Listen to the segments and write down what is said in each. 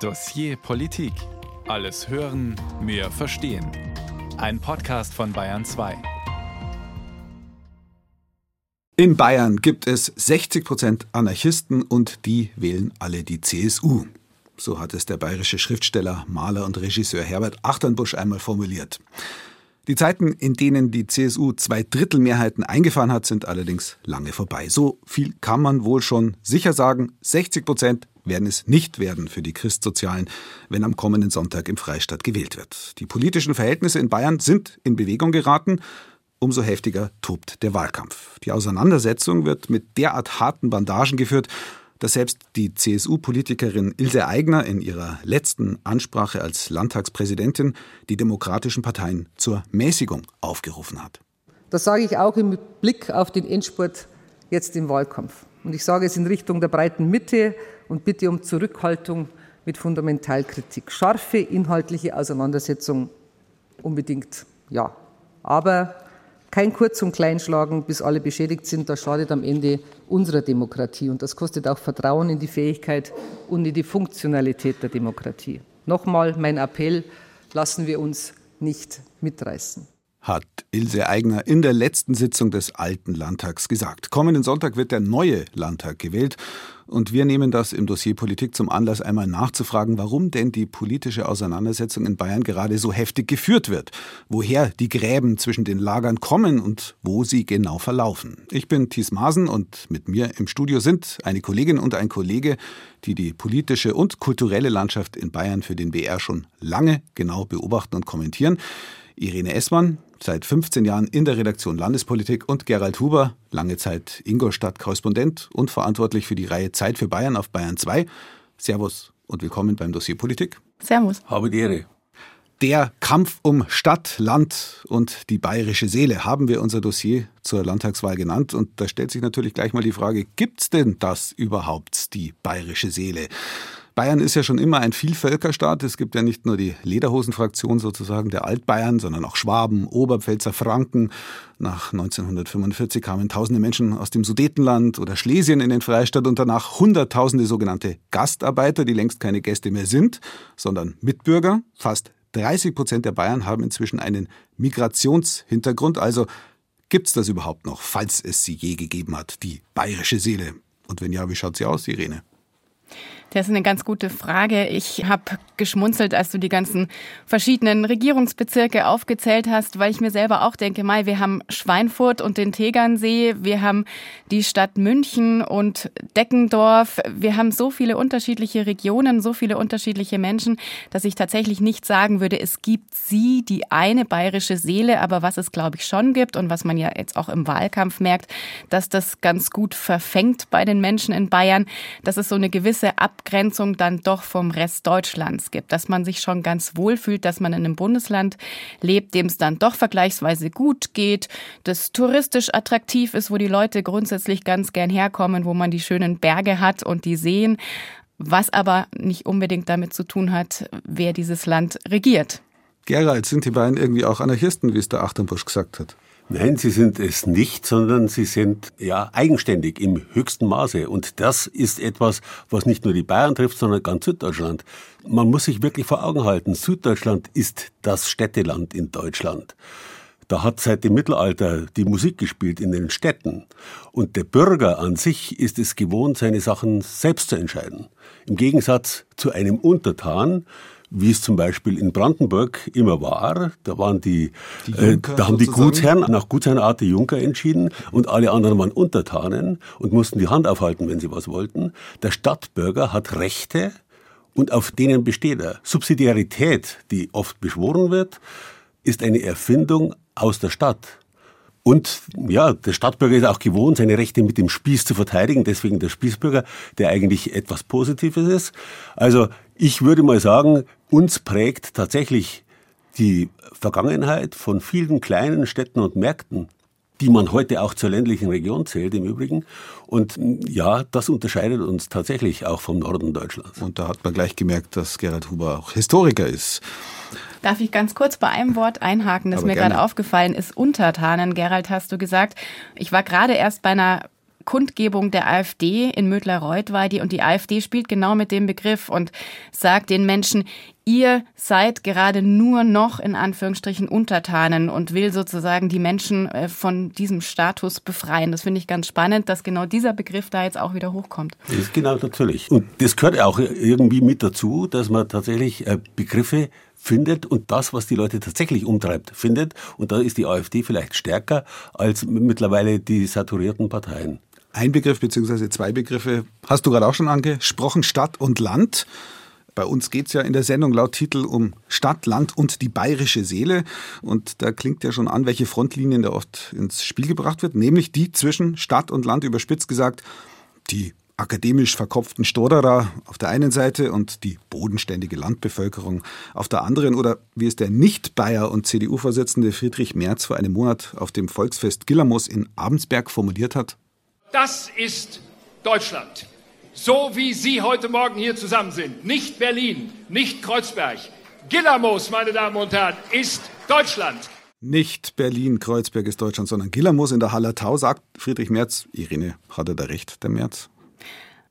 Dossier Politik. Alles hören, mehr verstehen. Ein Podcast von Bayern 2. In Bayern gibt es 60 Prozent Anarchisten und die wählen alle die CSU. So hat es der bayerische Schriftsteller, Maler und Regisseur Herbert Achternbusch einmal formuliert. Die Zeiten, in denen die CSU zwei Drittel Mehrheiten eingefahren hat, sind allerdings lange vorbei. So viel kann man wohl schon sicher sagen. 60 Prozent werden es nicht werden für die Christsozialen, wenn am kommenden Sonntag im Freistaat gewählt wird. Die politischen Verhältnisse in Bayern sind in Bewegung geraten. Umso heftiger tobt der Wahlkampf. Die Auseinandersetzung wird mit derart harten Bandagen geführt, dass selbst die CSU-Politikerin Ilse Aigner in ihrer letzten Ansprache als Landtagspräsidentin die demokratischen Parteien zur Mäßigung aufgerufen hat. Das sage ich auch im Blick auf den Endspurt jetzt im Wahlkampf. Und ich sage es in Richtung der breiten Mitte und bitte um Zurückhaltung mit Fundamentalkritik. Scharfe inhaltliche Auseinandersetzung unbedingt ja. Aber kein Kurz- und Kleinschlagen, bis alle beschädigt sind. Das schadet am Ende unserer Demokratie. Und das kostet auch Vertrauen in die Fähigkeit und in die Funktionalität der Demokratie. Nochmal mein Appell, lassen wir uns nicht mitreißen hat Ilse Aigner in der letzten Sitzung des alten Landtags gesagt. Kommenden Sonntag wird der neue Landtag gewählt und wir nehmen das im Dossier Politik zum Anlass, einmal nachzufragen, warum denn die politische Auseinandersetzung in Bayern gerade so heftig geführt wird, woher die Gräben zwischen den Lagern kommen und wo sie genau verlaufen. Ich bin Thies Maasen und mit mir im Studio sind eine Kollegin und ein Kollege, die die politische und kulturelle Landschaft in Bayern für den BR schon lange genau beobachten und kommentieren. Irene Essmann, seit 15 Jahren in der Redaktion Landespolitik und Gerald Huber, lange Zeit Ingolstadt-Korrespondent und verantwortlich für die Reihe Zeit für Bayern auf Bayern 2. Servus und willkommen beim Dossier Politik. Servus. Habe die Ehre. Der Kampf um Stadt, Land und die bayerische Seele haben wir unser Dossier zur Landtagswahl genannt. Und da stellt sich natürlich gleich mal die Frage, gibt's denn das überhaupt, die bayerische Seele? Bayern ist ja schon immer ein Vielvölkerstaat. Es gibt ja nicht nur die Lederhosenfraktion sozusagen der Altbayern, sondern auch Schwaben, Oberpfälzer, Franken. Nach 1945 kamen tausende Menschen aus dem Sudetenland oder Schlesien in den Freistaat und danach hunderttausende sogenannte Gastarbeiter, die längst keine Gäste mehr sind, sondern Mitbürger. Fast 30 Prozent der Bayern haben inzwischen einen Migrationshintergrund. Also gibt's das überhaupt noch, falls es sie je gegeben hat, die bayerische Seele? Und wenn ja, wie schaut sie aus, Irene? Das ist eine ganz gute Frage. Ich habe geschmunzelt, als du die ganzen verschiedenen Regierungsbezirke aufgezählt hast, weil ich mir selber auch denke, Mai, wir haben Schweinfurt und den Tegernsee, wir haben die Stadt München und Deckendorf, wir haben so viele unterschiedliche Regionen, so viele unterschiedliche Menschen, dass ich tatsächlich nicht sagen würde, es gibt sie, die eine bayerische Seele, aber was es, glaube ich, schon gibt und was man ja jetzt auch im Wahlkampf merkt, dass das ganz gut verfängt bei den Menschen in Bayern, dass es so eine gewisse Ab Abgrenzung dann doch vom Rest Deutschlands gibt, dass man sich schon ganz wohl fühlt, dass man in einem Bundesland lebt, dem es dann doch vergleichsweise gut geht, das touristisch attraktiv ist, wo die Leute grundsätzlich ganz gern herkommen, wo man die schönen Berge hat und die Seen, was aber nicht unbedingt damit zu tun hat, wer dieses Land regiert. Gerald, sind die beiden irgendwie auch Anarchisten, wie es der Achternbusch gesagt hat? Nein, sie sind es nicht, sondern sie sind ja eigenständig im höchsten Maße. Und das ist etwas, was nicht nur die Bayern trifft, sondern ganz Süddeutschland. Man muss sich wirklich vor Augen halten, Süddeutschland ist das Städteland in Deutschland. Da hat seit dem Mittelalter die Musik gespielt in den Städten. Und der Bürger an sich ist es gewohnt, seine Sachen selbst zu entscheiden. Im Gegensatz zu einem Untertan, wie es zum Beispiel in Brandenburg immer war. Da waren die, die Junker, äh, da haben die Gutsherren nach Gutsherrenart die Junker entschieden und alle anderen waren Untertanen und mussten die Hand aufhalten, wenn sie was wollten. Der Stadtbürger hat Rechte und auf denen besteht er. Subsidiarität, die oft beschworen wird, ist eine Erfindung aus der Stadt. Und ja, der Stadtbürger ist auch gewohnt, seine Rechte mit dem Spieß zu verteidigen, deswegen der Spießbürger, der eigentlich etwas Positives ist. Also ich würde mal sagen, uns prägt tatsächlich die Vergangenheit von vielen kleinen Städten und Märkten, die man heute auch zur ländlichen Region zählt im Übrigen. Und ja, das unterscheidet uns tatsächlich auch vom Norden Deutschlands. Und da hat man gleich gemerkt, dass Gerhard Huber auch Historiker ist. Darf ich ganz kurz bei einem Wort einhaken, das Aber mir gerade aufgefallen ist? Untertanen, Gerald, hast du gesagt. Ich war gerade erst bei einer Kundgebung der AfD in Mödler-Reuth war die und die AfD spielt genau mit dem Begriff und sagt den Menschen, ihr seid gerade nur noch in Anführungsstrichen Untertanen und will sozusagen die Menschen äh, von diesem Status befreien. Das finde ich ganz spannend, dass genau dieser Begriff da jetzt auch wieder hochkommt. Das ist genau natürlich. Und das gehört auch irgendwie mit dazu, dass man tatsächlich äh, Begriffe findet und das, was die Leute tatsächlich umtreibt, findet. Und da ist die AfD vielleicht stärker als mittlerweile die saturierten Parteien. Ein Begriff bzw. zwei Begriffe hast du gerade auch schon angesprochen, Stadt und Land. Bei uns geht es ja in der Sendung laut Titel um Stadt, Land und die bayerische Seele. Und da klingt ja schon an, welche Frontlinien da oft ins Spiel gebracht wird, nämlich die zwischen Stadt und Land, überspitzt gesagt, die akademisch verkopften Stoderer auf der einen Seite und die bodenständige Landbevölkerung auf der anderen oder wie es der Nicht-Bayer und CDU-Vorsitzende Friedrich Merz vor einem Monat auf dem Volksfest Gillamos in Abensberg formuliert hat. Das ist Deutschland so wie Sie heute Morgen hier zusammen sind. Nicht Berlin, nicht Kreuzberg. Gillamos, meine Damen und Herren, ist Deutschland. Nicht Berlin, Kreuzberg ist Deutschland, sondern Gillamos in der Hallertau, sagt Friedrich Merz. Irene, hat er da recht, der Merz?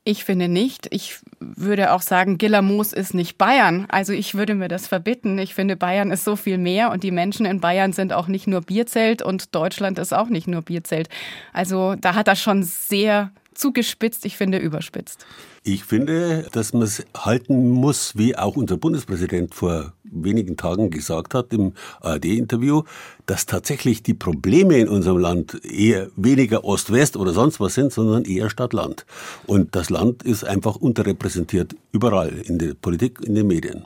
Ich finde nicht. Ich würde auch sagen, Gillamos ist nicht Bayern. Also ich würde mir das verbitten. Ich finde, Bayern ist so viel mehr und die Menschen in Bayern sind auch nicht nur Bierzelt und Deutschland ist auch nicht nur Bierzelt. Also da hat er schon sehr zugespitzt, ich finde überspitzt. Ich finde, dass man es halten muss, wie auch unser Bundespräsident vor wenigen Tagen gesagt hat im ARD-Interview, dass tatsächlich die Probleme in unserem Land eher weniger Ost-West oder sonst was sind, sondern eher Stadt-Land. Und das Land ist einfach unterrepräsentiert überall, in der Politik, in den Medien.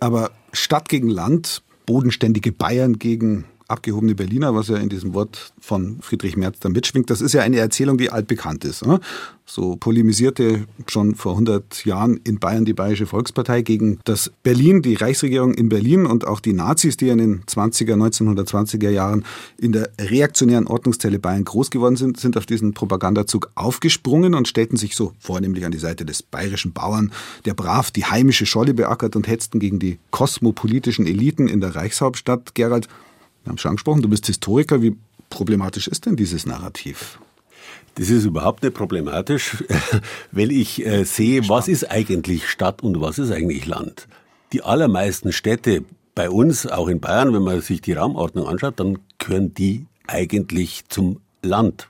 Aber Stadt gegen Land, bodenständige Bayern gegen abgehobene Berliner, was ja in diesem Wort von Friedrich Merz da mitschwingt, das ist ja eine Erzählung, die altbekannt ist. Ne? So polemisierte schon vor 100 Jahren in Bayern die Bayerische Volkspartei gegen das Berlin, die Reichsregierung in Berlin und auch die Nazis, die in den 20er, 1920er Jahren in der reaktionären Ordnungszelle Bayern groß geworden sind, sind auf diesen Propagandazug aufgesprungen und stellten sich so vornehmlich an die Seite des bayerischen Bauern, der brav die heimische Scholle beackert und hetzten gegen die kosmopolitischen Eliten in der Reichshauptstadt. Gerald, wir haben schon angesprochen, du bist Historiker. Wie problematisch ist denn dieses Narrativ? Das ist überhaupt nicht problematisch, weil ich äh, sehe, was ist eigentlich Stadt und was ist eigentlich Land. Die allermeisten Städte bei uns, auch in Bayern, wenn man sich die Raumordnung anschaut, dann gehören die eigentlich zum Land.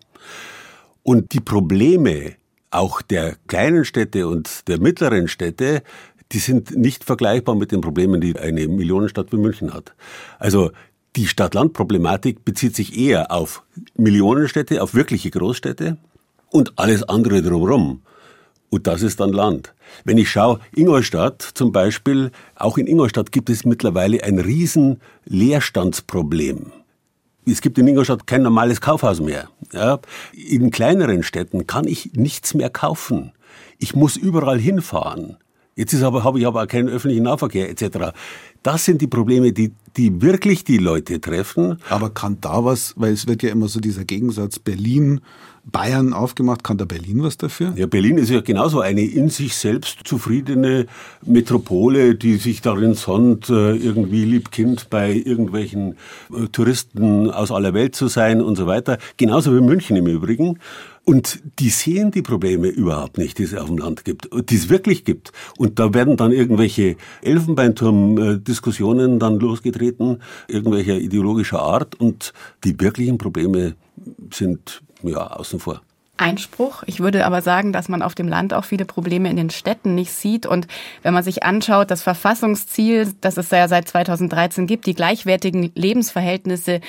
Und die Probleme auch der kleinen Städte und der mittleren Städte, die sind nicht vergleichbar mit den Problemen, die eine Millionenstadt wie München hat. Also die Stadt-Land-Problematik bezieht sich eher auf Millionenstädte, auf wirkliche Großstädte und alles andere drumherum. Und das ist dann Land. Wenn ich schaue, Ingolstadt zum Beispiel, auch in Ingolstadt gibt es mittlerweile ein riesen Leerstandsproblem. Es gibt in Ingolstadt kein normales Kaufhaus mehr. Ja, in kleineren Städten kann ich nichts mehr kaufen. Ich muss überall hinfahren. Jetzt ist aber, habe ich aber auch keinen öffentlichen Nahverkehr etc. Das sind die Probleme, die, die wirklich die Leute treffen. Aber kann da was, weil es wird ja immer so dieser Gegensatz Berlin, Bayern aufgemacht, kann da Berlin was dafür? Ja, Berlin ist ja genauso eine in sich selbst zufriedene Metropole, die sich darin sonnt, äh, irgendwie liebkind bei irgendwelchen äh, Touristen aus aller Welt zu sein und so weiter. Genauso wie München im Übrigen. Und die sehen die Probleme überhaupt nicht, die es auf dem Land gibt, die es wirklich gibt. Und da werden dann irgendwelche Elfenbeinturm-Diskussionen dann losgetreten, irgendwelcher ideologischer Art. Und die wirklichen Probleme sind ja außen vor. Einspruch. Ich würde aber sagen, dass man auf dem Land auch viele Probleme in den Städten nicht sieht. Und wenn man sich anschaut, das Verfassungsziel, das es ja seit 2013 gibt, die gleichwertigen Lebensverhältnisse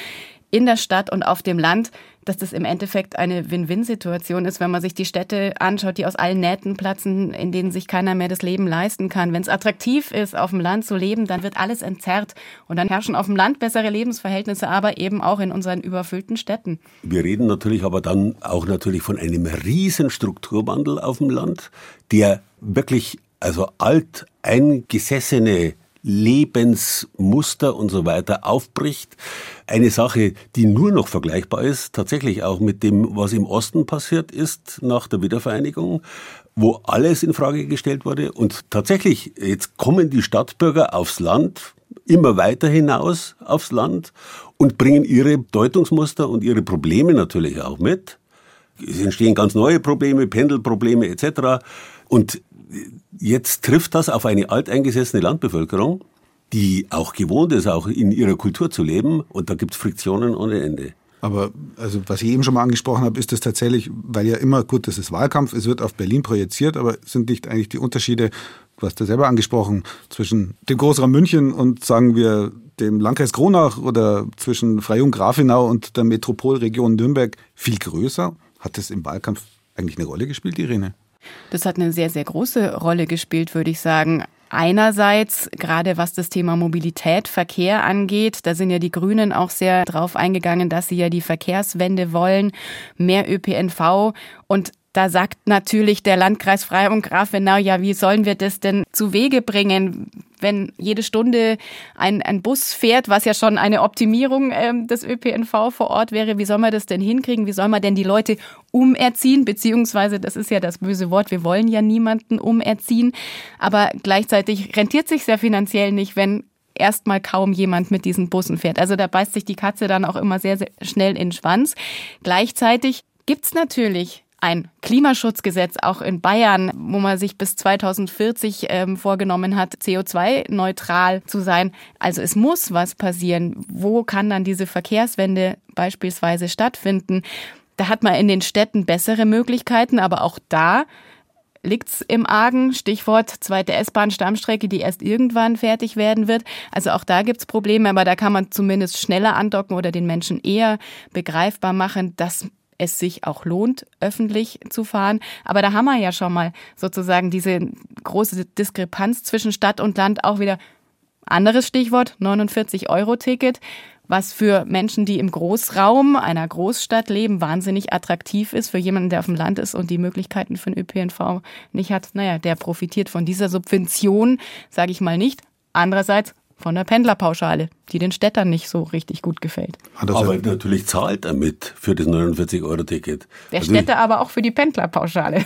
in der Stadt und auf dem Land, dass das im Endeffekt eine Win-Win-Situation ist, wenn man sich die Städte anschaut, die aus allen Nähten platzen, in denen sich keiner mehr das Leben leisten kann. Wenn es attraktiv ist, auf dem Land zu leben, dann wird alles entzerrt und dann herrschen auf dem Land bessere Lebensverhältnisse, aber eben auch in unseren überfüllten Städten. Wir reden natürlich aber dann auch natürlich von einem riesen Strukturwandel auf dem Land, der wirklich also alt Lebensmuster und so weiter aufbricht. Eine Sache, die nur noch vergleichbar ist, tatsächlich auch mit dem, was im Osten passiert ist nach der Wiedervereinigung, wo alles in Frage gestellt wurde. Und tatsächlich, jetzt kommen die Stadtbürger aufs Land, immer weiter hinaus aufs Land und bringen ihre Deutungsmuster und ihre Probleme natürlich auch mit. es entstehen ganz neue Probleme, Pendelprobleme etc. Und jetzt trifft das auf eine alteingesessene Landbevölkerung, die auch gewohnt ist, auch in ihrer Kultur zu leben. Und da gibt es Friktionen ohne Ende. Aber also was ich eben schon mal angesprochen habe, ist das tatsächlich, weil ja immer, gut, das ist Wahlkampf, es wird auf Berlin projiziert, aber sind nicht eigentlich die Unterschiede, du hast ja selber angesprochen, zwischen dem Großraum München und sagen wir dem Landkreis Kronach oder zwischen Freyung Grafenau und der Metropolregion Nürnberg viel größer? Hat das im Wahlkampf eigentlich eine Rolle gespielt, Irene? Das hat eine sehr, sehr große Rolle gespielt, würde ich sagen. Einerseits, gerade was das Thema Mobilität, Verkehr angeht, da sind ja die Grünen auch sehr drauf eingegangen, dass sie ja die Verkehrswende wollen, mehr ÖPNV und da sagt natürlich der Landkreis Freyung Grafenau, ja, wie sollen wir das denn zu Wege bringen, wenn jede Stunde ein, ein Bus fährt, was ja schon eine Optimierung ähm, des ÖPNV vor Ort wäre. Wie soll man das denn hinkriegen? Wie soll man denn die Leute umerziehen? Beziehungsweise, das ist ja das böse Wort, wir wollen ja niemanden umerziehen. Aber gleichzeitig rentiert sich sehr finanziell nicht, wenn erstmal kaum jemand mit diesen Bussen fährt. Also da beißt sich die Katze dann auch immer sehr, sehr schnell in den Schwanz. Gleichzeitig gibt's natürlich ein Klimaschutzgesetz auch in Bayern, wo man sich bis 2040 ähm, vorgenommen hat, CO2-neutral zu sein. Also es muss was passieren. Wo kann dann diese Verkehrswende beispielsweise stattfinden? Da hat man in den Städten bessere Möglichkeiten, aber auch da liegt's im Argen. Stichwort zweite S-Bahn-Stammstrecke, die erst irgendwann fertig werden wird. Also auch da gibt's Probleme, aber da kann man zumindest schneller andocken oder den Menschen eher begreifbar machen, dass es sich auch lohnt, öffentlich zu fahren. Aber da haben wir ja schon mal sozusagen diese große Diskrepanz zwischen Stadt und Land auch wieder. Anderes Stichwort, 49-Euro-Ticket, was für Menschen, die im Großraum einer Großstadt leben, wahnsinnig attraktiv ist. Für jemanden, der auf dem Land ist und die Möglichkeiten für den ÖPNV nicht hat, naja, der profitiert von dieser Subvention, sage ich mal nicht. Andererseits von der Pendlerpauschale, die den Städtern nicht so richtig gut gefällt. Aber natürlich zahlt er mit für das 49-Euro-Ticket. Der also Städte aber auch für die Pendlerpauschale.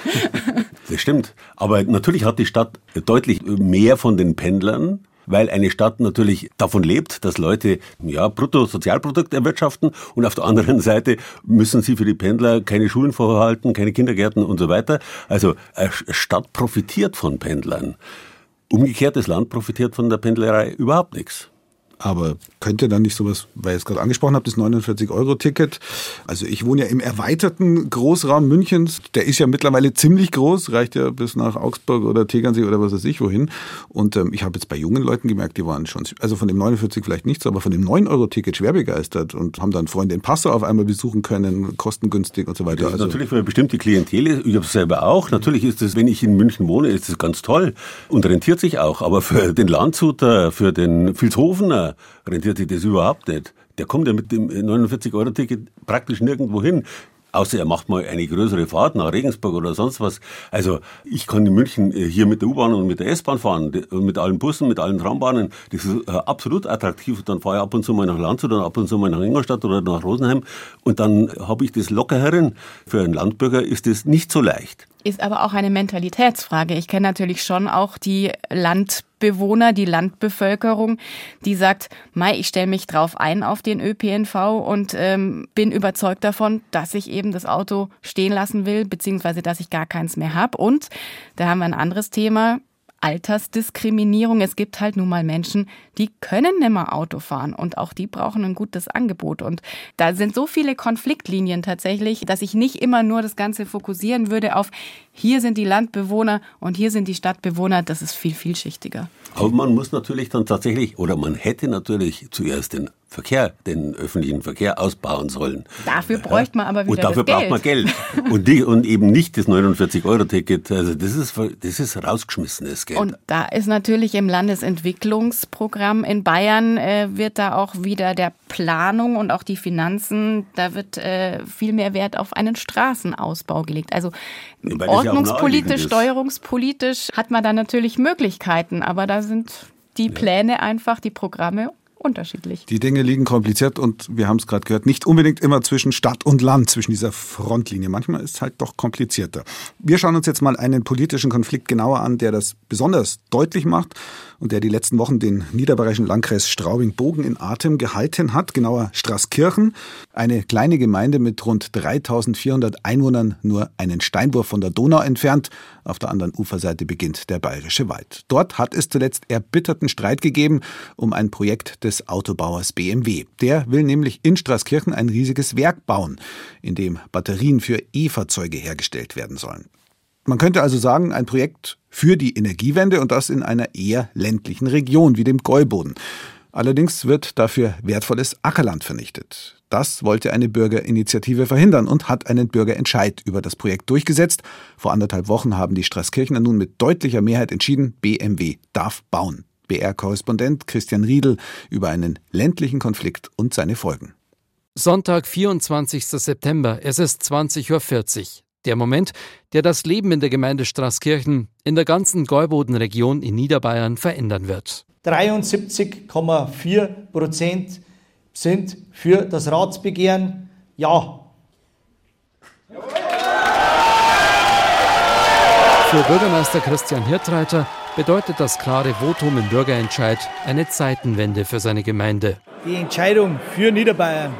das stimmt. Aber natürlich hat die Stadt deutlich mehr von den Pendlern weil eine Stadt natürlich davon lebt, dass Leute ja Bruttosozialprodukt erwirtschaften und auf der anderen Seite müssen sie für die Pendler keine Schulen vorhalten, keine Kindergärten und so weiter. Also eine Stadt profitiert von Pendlern. Umgekehrt, das Land profitiert von der Pendlerei überhaupt nichts. Aber könnte dann nicht sowas, weil ich es gerade angesprochen habe, das 49-Euro-Ticket. Also ich wohne ja im erweiterten Großraum Münchens. Der ist ja mittlerweile ziemlich groß, reicht ja bis nach Augsburg oder Tegernsee oder was weiß ich wohin. Und ähm, ich habe jetzt bei jungen Leuten gemerkt, die waren schon, also von dem 49 vielleicht nichts, aber von dem 9-Euro-Ticket schwer begeistert und haben dann Freunde in Passau auf einmal besuchen können, kostengünstig und so weiter. Das ist also natürlich für eine bestimmte Klientel, ich habe es selber auch. Natürlich ist es, wenn ich in München wohne, ist es ganz toll und rentiert sich auch. Aber für den Landshuter, für den Rentiert sich das überhaupt nicht. Der kommt ja mit dem 49-Euro-Ticket praktisch nirgendwo hin. Außer er macht mal eine größere Fahrt nach Regensburg oder sonst was. Also ich kann in München äh, hier mit der U-Bahn und mit der S-Bahn fahren, mit allen Bussen, mit allen Trambahnen. Das ist äh, absolut attraktiv. Dann fahre ich ab und zu mal nach Landshut oder ab und zu mal nach Ingolstadt oder nach Rosenheim. Und dann habe ich das locker herin. Für einen Landbürger ist das nicht so leicht ist aber auch eine Mentalitätsfrage. Ich kenne natürlich schon auch die Landbewohner, die Landbevölkerung, die sagt, Mai, ich stelle mich drauf ein auf den ÖPNV und ähm, bin überzeugt davon, dass ich eben das Auto stehen lassen will, beziehungsweise dass ich gar keins mehr habe. Und da haben wir ein anderes Thema. Altersdiskriminierung. Es gibt halt nun mal Menschen, die können nimmer Auto fahren und auch die brauchen ein gutes Angebot. Und da sind so viele Konfliktlinien tatsächlich, dass ich nicht immer nur das Ganze fokussieren würde auf hier sind die Landbewohner und hier sind die Stadtbewohner. Das ist viel vielschichtiger. Aber man muss natürlich dann tatsächlich, oder man hätte natürlich zuerst den Verkehr, den öffentlichen Verkehr ausbauen sollen. Dafür bräuchte man aber wieder Und dafür braucht man Geld. und, die, und eben nicht das 49-Euro-Ticket. Also das ist, das ist rausgeschmissenes Geld. Und da ist natürlich im Landesentwicklungsprogramm in Bayern äh, wird da auch wieder der Planung und auch die Finanzen, da wird äh, viel mehr Wert auf einen Straßenausbau gelegt. Also ordnungspolitisch, ja steuerungspolitisch hat man da natürlich Möglichkeiten, aber da sind die Pläne einfach, die Programme unterschiedlich. Die Dinge liegen kompliziert und wir haben es gerade gehört, nicht unbedingt immer zwischen Stadt und Land, zwischen dieser Frontlinie. Manchmal ist es halt doch komplizierter. Wir schauen uns jetzt mal einen politischen Konflikt genauer an, der das besonders deutlich macht und der die letzten Wochen den niederbayerischen Landkreis Straubing-Bogen in Atem gehalten hat, genauer Straßkirchen, eine kleine Gemeinde mit rund 3400 Einwohnern, nur einen Steinwurf von der Donau entfernt. Auf der anderen Uferseite beginnt der bayerische Wald. Dort hat es zuletzt erbitterten Streit gegeben um ein Projekt des Autobauers BMW. Der will nämlich in Straßkirchen ein riesiges Werk bauen, in dem Batterien für E-Fahrzeuge hergestellt werden sollen. Man könnte also sagen, ein Projekt für die Energiewende und das in einer eher ländlichen Region wie dem Gäuboden. Allerdings wird dafür wertvolles Ackerland vernichtet. Das wollte eine Bürgerinitiative verhindern und hat einen Bürgerentscheid über das Projekt durchgesetzt. Vor anderthalb Wochen haben die Straßkirchner nun mit deutlicher Mehrheit entschieden, BMW darf bauen. BR-Korrespondent Christian Riedel über einen ländlichen Konflikt und seine Folgen. Sonntag, 24. September, es ist 20.40 Uhr. Der Moment, der das Leben in der Gemeinde Straßkirchen in der ganzen Gäubodenregion in Niederbayern verändern wird. 73,4 Prozent sind für das Ratsbegehren Ja. Für Bürgermeister Christian Hirtreiter bedeutet das klare Votum im Bürgerentscheid eine Zeitenwende für seine Gemeinde. Die Entscheidung für Niederbayern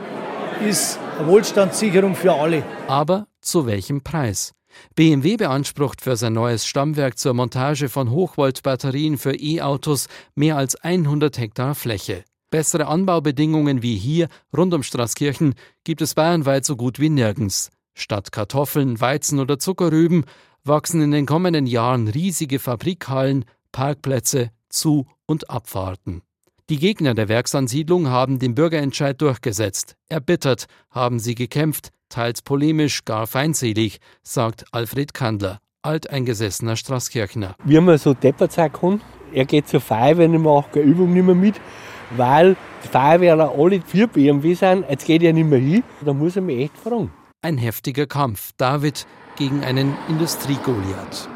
ist Wohlstandssicherung für alle. Aber zu welchem Preis? BMW beansprucht für sein neues Stammwerk zur Montage von Hochvoltbatterien für E-Autos mehr als 100 Hektar Fläche. Bessere Anbaubedingungen wie hier rund um Straßkirchen gibt es bayernweit so gut wie nirgends. Statt Kartoffeln, Weizen oder Zuckerrüben wachsen in den kommenden Jahren riesige Fabrikhallen, Parkplätze, Zu- und Abfahrten. Die Gegner der Werksansiedlung haben den Bürgerentscheid durchgesetzt. Erbittert haben sie gekämpft, teils polemisch, gar feindselig, sagt Alfred Kandler, alteingesessener Straßkirchner. Wie man so deppert sein kann, er geht zur Feuerwehr und macht keine Übung nicht mehr mit, weil die Feuerwehrler alle vier BMW sind, jetzt geht er nicht mehr hin, da muss er mich echt fragen. Ein heftiger Kampf, David gegen einen Industriegoliath.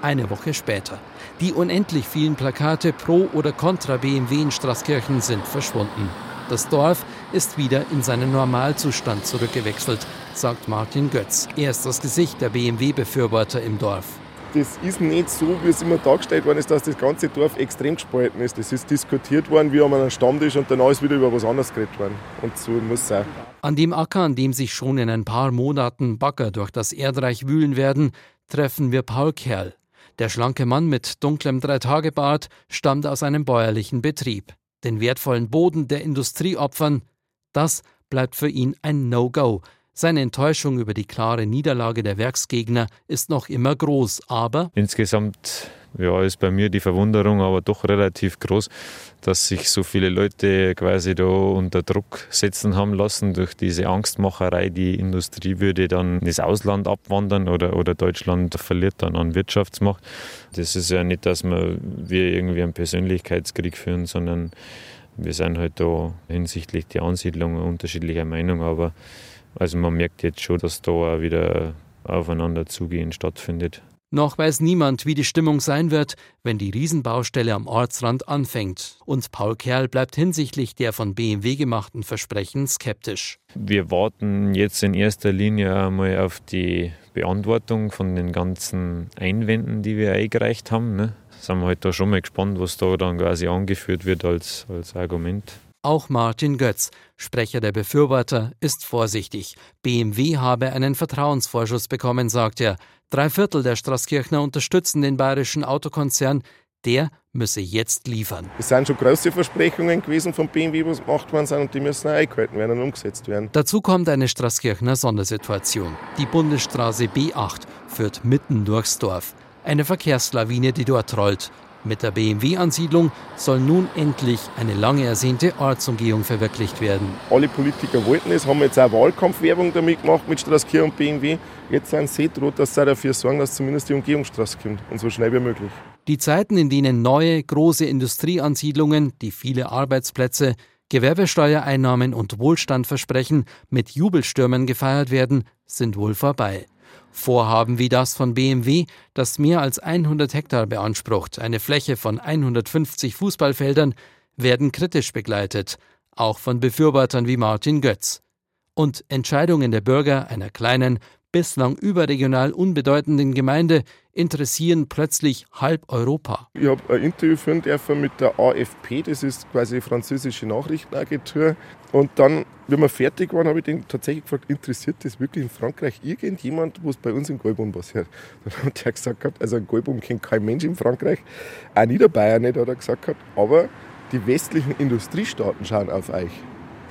Eine Woche später. Die unendlich vielen Plakate pro oder contra BMW in Straßkirchen sind verschwunden. Das Dorf ist wieder in seinen Normalzustand zurückgewechselt, sagt Martin Götz. Er ist das Gesicht der BMW-Befürworter im Dorf. Das ist nicht so, wie es immer dargestellt worden ist, dass das ganze Dorf extrem gespalten ist. Das ist diskutiert worden wie an einem Stammtisch und danach ist wieder über was anderes geredet worden. Und so muss es sein. An dem Acker, an dem sich schon in ein paar Monaten Bagger durch das Erdreich wühlen werden, treffen wir Paul Kerl. Der schlanke Mann mit dunklem Dreitagebart stammt aus einem bäuerlichen Betrieb. Den wertvollen Boden der Industrie opfern, das bleibt für ihn ein No-Go. Seine Enttäuschung über die klare Niederlage der Werksgegner ist noch immer groß, aber insgesamt ja, ist bei mir die Verwunderung aber doch relativ groß, dass sich so viele Leute quasi da unter Druck setzen haben lassen durch diese Angstmacherei. Die Industrie würde dann ins Ausland abwandern oder, oder Deutschland verliert dann an Wirtschaftsmacht. Das ist ja nicht, dass wir, wir irgendwie einen Persönlichkeitskrieg führen, sondern wir sind halt da hinsichtlich der Ansiedlung unterschiedlicher Meinung, aber also man merkt jetzt schon, dass da auch wieder aufeinander zugehen stattfindet. Noch weiß niemand, wie die Stimmung sein wird, wenn die Riesenbaustelle am Ortsrand anfängt. Und Paul Kerl bleibt hinsichtlich der von BMW gemachten Versprechen skeptisch. Wir warten jetzt in erster Linie einmal auf die Beantwortung von den ganzen Einwänden, die wir eingereicht haben. Ne? Sind wir halt da schon mal gespannt, was da dann quasi angeführt wird als, als Argument. Auch Martin Götz, Sprecher der Befürworter, ist vorsichtig. BMW habe einen Vertrauensvorschuss bekommen, sagt er. Drei Viertel der Straßkirchner unterstützen den bayerischen Autokonzern. Der müsse jetzt liefern. Es sind schon große Versprechungen gewesen von BMW, was gemacht worden sind und die müssen auch eingehalten werden und umgesetzt werden. Dazu kommt eine Straßkirchner Sondersituation. Die Bundesstraße B8 führt mitten durchs Dorf. Eine Verkehrslawine, die dort rollt. Mit der BMW-Ansiedlung soll nun endlich eine lange ersehnte Ortsumgehung verwirklicht werden. Alle Politiker wollten es, haben jetzt auch Wahlkampfwerbung damit gemacht mit Straßkirchen und BMW. Jetzt sind sie droht, dass sie dafür sorgen, dass zumindest die Umgehungsstraße kommt und so schnell wie möglich. Die Zeiten, in denen neue, große Industrieansiedlungen, die viele Arbeitsplätze, Gewerbesteuereinnahmen und Wohlstand versprechen, mit Jubelstürmen gefeiert werden, sind wohl vorbei. Vorhaben wie das von BMW, das mehr als 100 Hektar beansprucht, eine Fläche von 150 Fußballfeldern, werden kritisch begleitet, auch von Befürwortern wie Martin Götz. Und Entscheidungen der Bürger einer kleinen, bislang überregional unbedeutenden Gemeinde interessieren plötzlich halb Europa. Ich habe ein Interview führen dürfen mit der AFP, das ist quasi französische Nachrichtenagentur. Und dann, wenn wir fertig waren, habe ich den tatsächlich gefragt, interessiert das wirklich in Frankreich irgendjemand, wo es bei uns in Golbum passiert? Dann hat er gesagt, also ein Golbum kennt kein Mensch in Frankreich, auch Niederbayern nicht, hat er gesagt, aber die westlichen Industriestaaten schauen auf euch.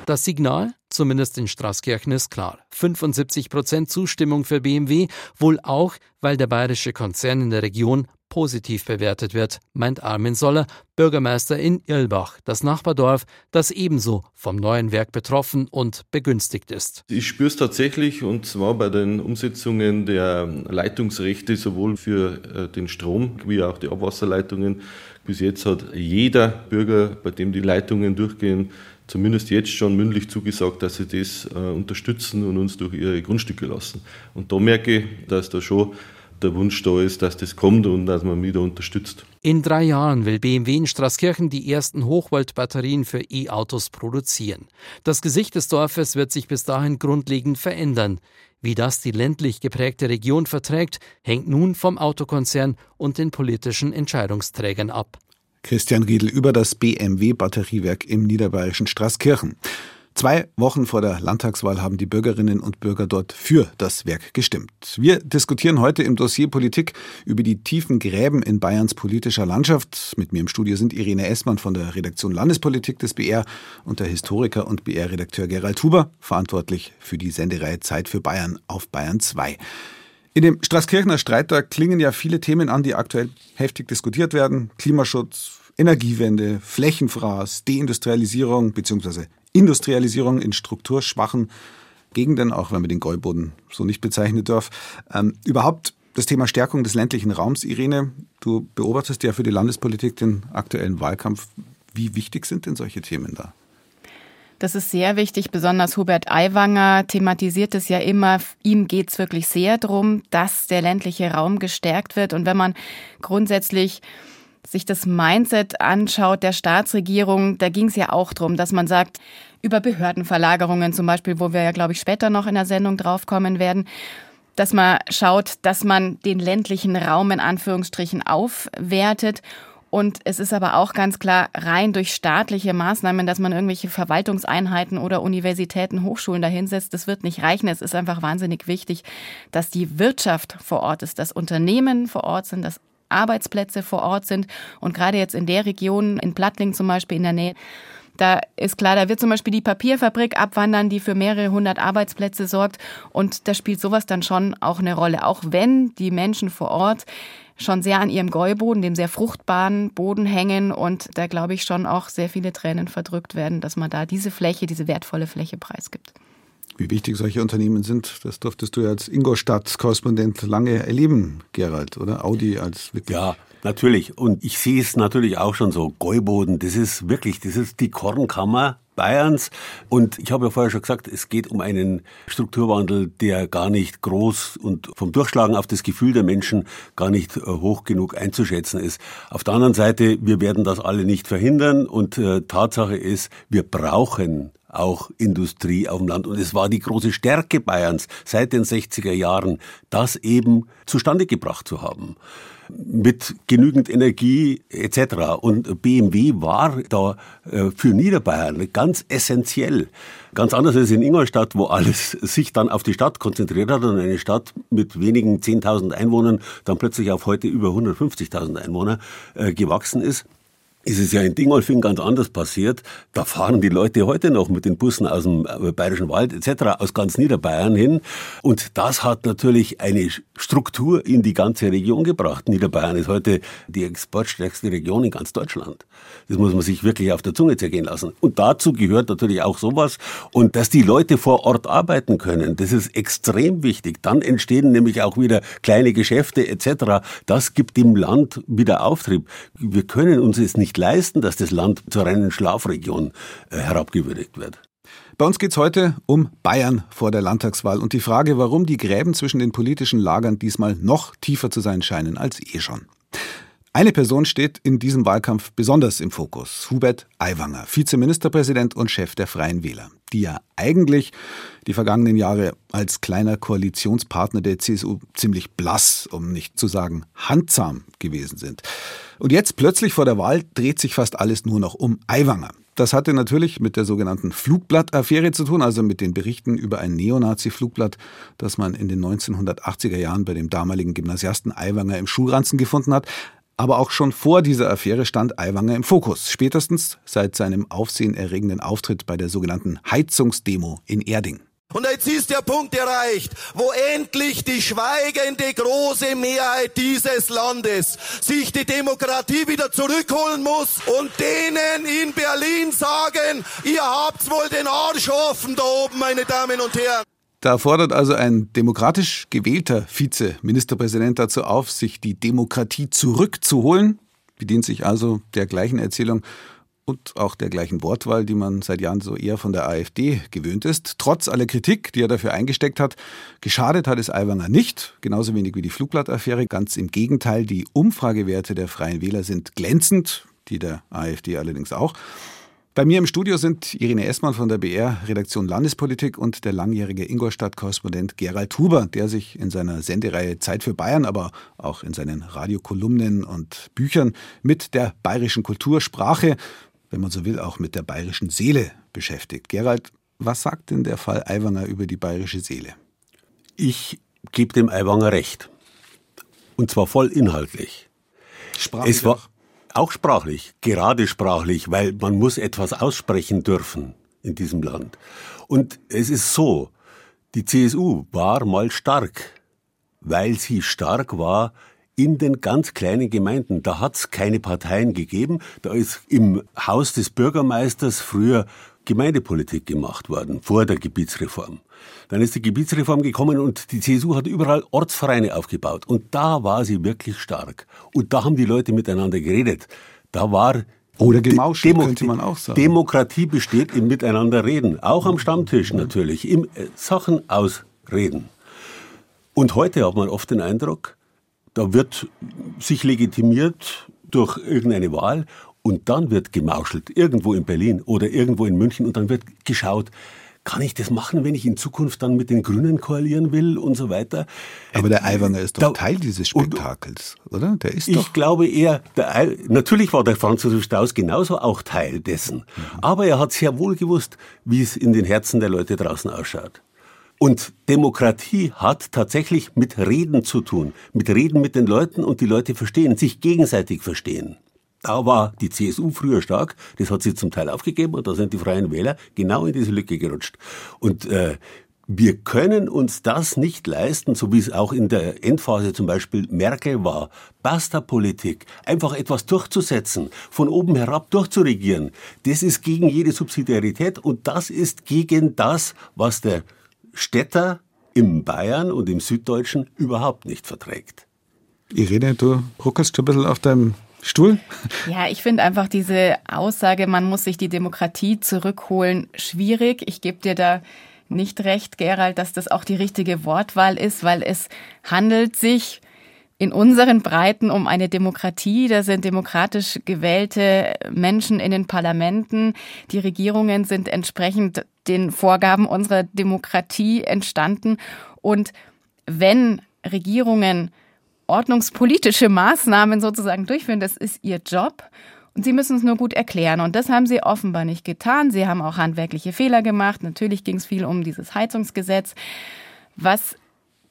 Das Signal, zumindest in Straßkirchen, ist klar. 75 Prozent Zustimmung für BMW, wohl auch, weil der bayerische Konzern in der Region positiv bewertet wird, meint Armin Soller, Bürgermeister in Irlbach, das Nachbardorf, das ebenso vom neuen Werk betroffen und begünstigt ist. Ich spüre es tatsächlich und zwar bei den Umsetzungen der Leitungsrechte sowohl für äh, den Strom wie auch die Abwasserleitungen. Bis jetzt hat jeder Bürger, bei dem die Leitungen durchgehen, zumindest jetzt schon mündlich zugesagt, dass sie das äh, unterstützen und uns durch ihre Grundstücke lassen. Und da merke ich, dass da schon der Wunsch da ist, dass das kommt und dass man da unterstützt. In drei Jahren will BMW in Straßkirchen die ersten Hochvoltbatterien für E-Autos produzieren. Das Gesicht des Dorfes wird sich bis dahin grundlegend verändern. Wie das die ländlich geprägte Region verträgt, hängt nun vom Autokonzern und den politischen Entscheidungsträgern ab. Christian Riedel über das BMW-Batteriewerk im niederbayerischen Straßkirchen. Zwei Wochen vor der Landtagswahl haben die Bürgerinnen und Bürger dort für das Werk gestimmt. Wir diskutieren heute im Dossier Politik über die tiefen Gräben in Bayerns politischer Landschaft. Mit mir im Studio sind Irene Essmann von der Redaktion Landespolitik des BR und der Historiker und BR-Redakteur Gerald Huber, verantwortlich für die Sendereihe Zeit für Bayern auf Bayern 2. In dem Straßkirchener Streit, da klingen ja viele Themen an, die aktuell heftig diskutiert werden. Klimaschutz, Energiewende, Flächenfraß, Deindustrialisierung bzw. Industrialisierung in strukturschwachen Gegenden, auch wenn man den Gäuboden so nicht bezeichnen darf. Ähm, überhaupt das Thema Stärkung des ländlichen Raums, Irene, du beobachtest ja für die Landespolitik den aktuellen Wahlkampf. Wie wichtig sind denn solche Themen da? Das ist sehr wichtig. Besonders Hubert Aiwanger thematisiert es ja immer. Ihm geht es wirklich sehr darum, dass der ländliche Raum gestärkt wird. Und wenn man grundsätzlich sich das Mindset anschaut der Staatsregierung, da ging es ja auch darum, dass man sagt, über Behördenverlagerungen zum Beispiel, wo wir ja, glaube ich, später noch in der Sendung draufkommen werden, dass man schaut, dass man den ländlichen Raum in Anführungsstrichen aufwertet und es ist aber auch ganz klar, rein durch staatliche Maßnahmen, dass man irgendwelche Verwaltungseinheiten oder Universitäten, Hochschulen dahinsetzt, das wird nicht reichen. Es ist einfach wahnsinnig wichtig, dass die Wirtschaft vor Ort ist, dass Unternehmen vor Ort sind, dass Arbeitsplätze vor Ort sind. Und gerade jetzt in der Region, in Plattling zum Beispiel in der Nähe, da ist klar, da wird zum Beispiel die Papierfabrik abwandern, die für mehrere hundert Arbeitsplätze sorgt. Und da spielt sowas dann schon auch eine Rolle. Auch wenn die Menschen vor Ort schon sehr an ihrem Gäuboden, dem sehr fruchtbaren Boden hängen und da glaube ich schon auch sehr viele Tränen verdrückt werden, dass man da diese Fläche, diese wertvolle Fläche preisgibt. Wie wichtig solche Unternehmen sind, das durftest du ja als Ingolstadt-Korrespondent lange erleben, Gerald, oder? Audi als wirklich. Ja, natürlich. Und ich sehe es natürlich auch schon so. Gäuboden, das ist wirklich, das ist die Kornkammer Bayerns. Und ich habe ja vorher schon gesagt, es geht um einen Strukturwandel, der gar nicht groß und vom Durchschlagen auf das Gefühl der Menschen gar nicht äh, hoch genug einzuschätzen ist. Auf der anderen Seite, wir werden das alle nicht verhindern und äh, Tatsache ist, wir brauchen auch Industrie auf dem Land. Und es war die große Stärke Bayerns seit den 60er Jahren, das eben zustande gebracht zu haben mit genügend Energie etc. Und BMW war da äh, für Niederbayern ganz essentiell. Ganz anders als in Ingolstadt, wo alles sich dann auf die Stadt konzentriert hat und eine Stadt mit wenigen 10.000 Einwohnern dann plötzlich auf heute über 150.000 Einwohner äh, gewachsen ist ist es ja in Dingolfing ganz anders passiert. Da fahren die Leute heute noch mit den Bussen aus dem äh, Bayerischen Wald etc. aus ganz Niederbayern hin. Und das hat natürlich eine Struktur in die ganze Region gebracht. Niederbayern ist heute die exportstärkste Region in ganz Deutschland. Das muss man sich wirklich auf der Zunge zergehen lassen. Und dazu gehört natürlich auch sowas. Und dass die Leute vor Ort arbeiten können, das ist extrem wichtig. Dann entstehen nämlich auch wieder kleine Geschäfte etc. Das gibt dem Land wieder Auftrieb. Wir können uns es nicht nicht leisten, dass das Land zur reinen Schlafregion äh, herabgewürdigt wird. Bei uns geht es heute um Bayern vor der Landtagswahl und die Frage, warum die Gräben zwischen den politischen Lagern diesmal noch tiefer zu sein scheinen als eh schon. Eine Person steht in diesem Wahlkampf besonders im Fokus. Hubert Aiwanger, Vizeministerpräsident und Chef der Freien Wähler, die ja eigentlich die vergangenen Jahre als kleiner Koalitionspartner der CSU ziemlich blass, um nicht zu sagen handsam gewesen sind. Und jetzt plötzlich vor der Wahl dreht sich fast alles nur noch um Aiwanger. Das hatte natürlich mit der sogenannten Flugblatt-Affäre zu tun, also mit den Berichten über ein Neonazi-Flugblatt, das man in den 1980er Jahren bei dem damaligen Gymnasiasten Aiwanger im Schulranzen gefunden hat. Aber auch schon vor dieser Affäre stand Aiwanger im Fokus, spätestens seit seinem aufsehenerregenden Auftritt bei der sogenannten Heizungsdemo in Erding. Und jetzt ist der Punkt erreicht, wo endlich die schweigende große Mehrheit dieses Landes sich die Demokratie wieder zurückholen muss und denen in Berlin sagen, ihr habt wohl den Arsch offen da oben, meine Damen und Herren. Da fordert also ein demokratisch gewählter Vizeministerpräsident dazu auf, sich die Demokratie zurückzuholen, bedient sich also der gleichen Erzählung und auch der gleichen Wortwahl, die man seit Jahren so eher von der AfD gewöhnt ist. Trotz aller Kritik, die er dafür eingesteckt hat, geschadet hat es Aiwanger nicht, genauso wenig wie die Flugblattaffäre. Ganz im Gegenteil, die Umfragewerte der Freien Wähler sind glänzend, die der AfD allerdings auch. Bei mir im Studio sind Irene Essmann von der BR Redaktion Landespolitik und der langjährige Ingolstadt-Korrespondent Gerald Huber, der sich in seiner Sendereihe Zeit für Bayern, aber auch in seinen Radiokolumnen und Büchern mit der bayerischen Kultursprache wenn man so will, auch mit der bayerischen Seele beschäftigt. Gerald, was sagt denn der Fall Aiwanger über die bayerische Seele? Ich gebe dem Aiwanger recht. Und zwar voll inhaltlich. Sprachlich es war auch sprachlich, gerade sprachlich, weil man muss etwas aussprechen dürfen in diesem Land. Und es ist so, die CSU war mal stark, weil sie stark war in den ganz kleinen Gemeinden. Da hat es keine Parteien gegeben. Da ist im Haus des Bürgermeisters früher Gemeindepolitik gemacht worden, vor der Gebietsreform. Dann ist die Gebietsreform gekommen und die CSU hat überall Ortsvereine aufgebaut. Und da war sie wirklich stark. Und da haben die Leute miteinander geredet. Da war oder gemauscht, Demo könnte man auch sagen. Demokratie besteht im Miteinanderreden. Auch am Stammtisch natürlich. Im äh, Sachen ausreden. Und heute hat man oft den Eindruck, da wird sich legitimiert durch irgendeine Wahl und dann wird gemauschelt, irgendwo in Berlin oder irgendwo in München und dann wird geschaut, kann ich das machen, wenn ich in Zukunft dann mit den Grünen koalieren will und so weiter? Aber der Aiwanger ist doch da, Teil dieses Spektakels, oder? Der ist ich doch glaube eher, der, natürlich war der Franz Josef Strauß genauso auch Teil dessen. Mhm. Aber er hat sehr wohl gewusst, wie es in den Herzen der Leute draußen ausschaut. Und Demokratie hat tatsächlich mit Reden zu tun, mit Reden mit den Leuten und die Leute verstehen, sich gegenseitig verstehen. Da war die CSU früher stark, das hat sie zum Teil aufgegeben und da sind die Freien Wähler genau in diese Lücke gerutscht. Und äh, wir können uns das nicht leisten, so wie es auch in der Endphase zum Beispiel Merkel war. Basta-Politik, einfach etwas durchzusetzen, von oben herab durchzuregieren. Das ist gegen jede Subsidiarität und das ist gegen das, was der Städter im Bayern und im Süddeutschen überhaupt nicht verträgt. Irene, du ruckelst ein bisschen auf deinem Stuhl? Ja, ich finde einfach diese Aussage, man muss sich die Demokratie zurückholen, schwierig. Ich gebe dir da nicht recht, Gerald, dass das auch die richtige Wortwahl ist, weil es handelt sich in unseren Breiten um eine Demokratie. Da sind demokratisch gewählte Menschen in den Parlamenten. Die Regierungen sind entsprechend den Vorgaben unserer Demokratie entstanden. Und wenn Regierungen ordnungspolitische Maßnahmen sozusagen durchführen, das ist ihr Job. Und sie müssen es nur gut erklären. Und das haben sie offenbar nicht getan. Sie haben auch handwerkliche Fehler gemacht. Natürlich ging es viel um dieses Heizungsgesetz. Was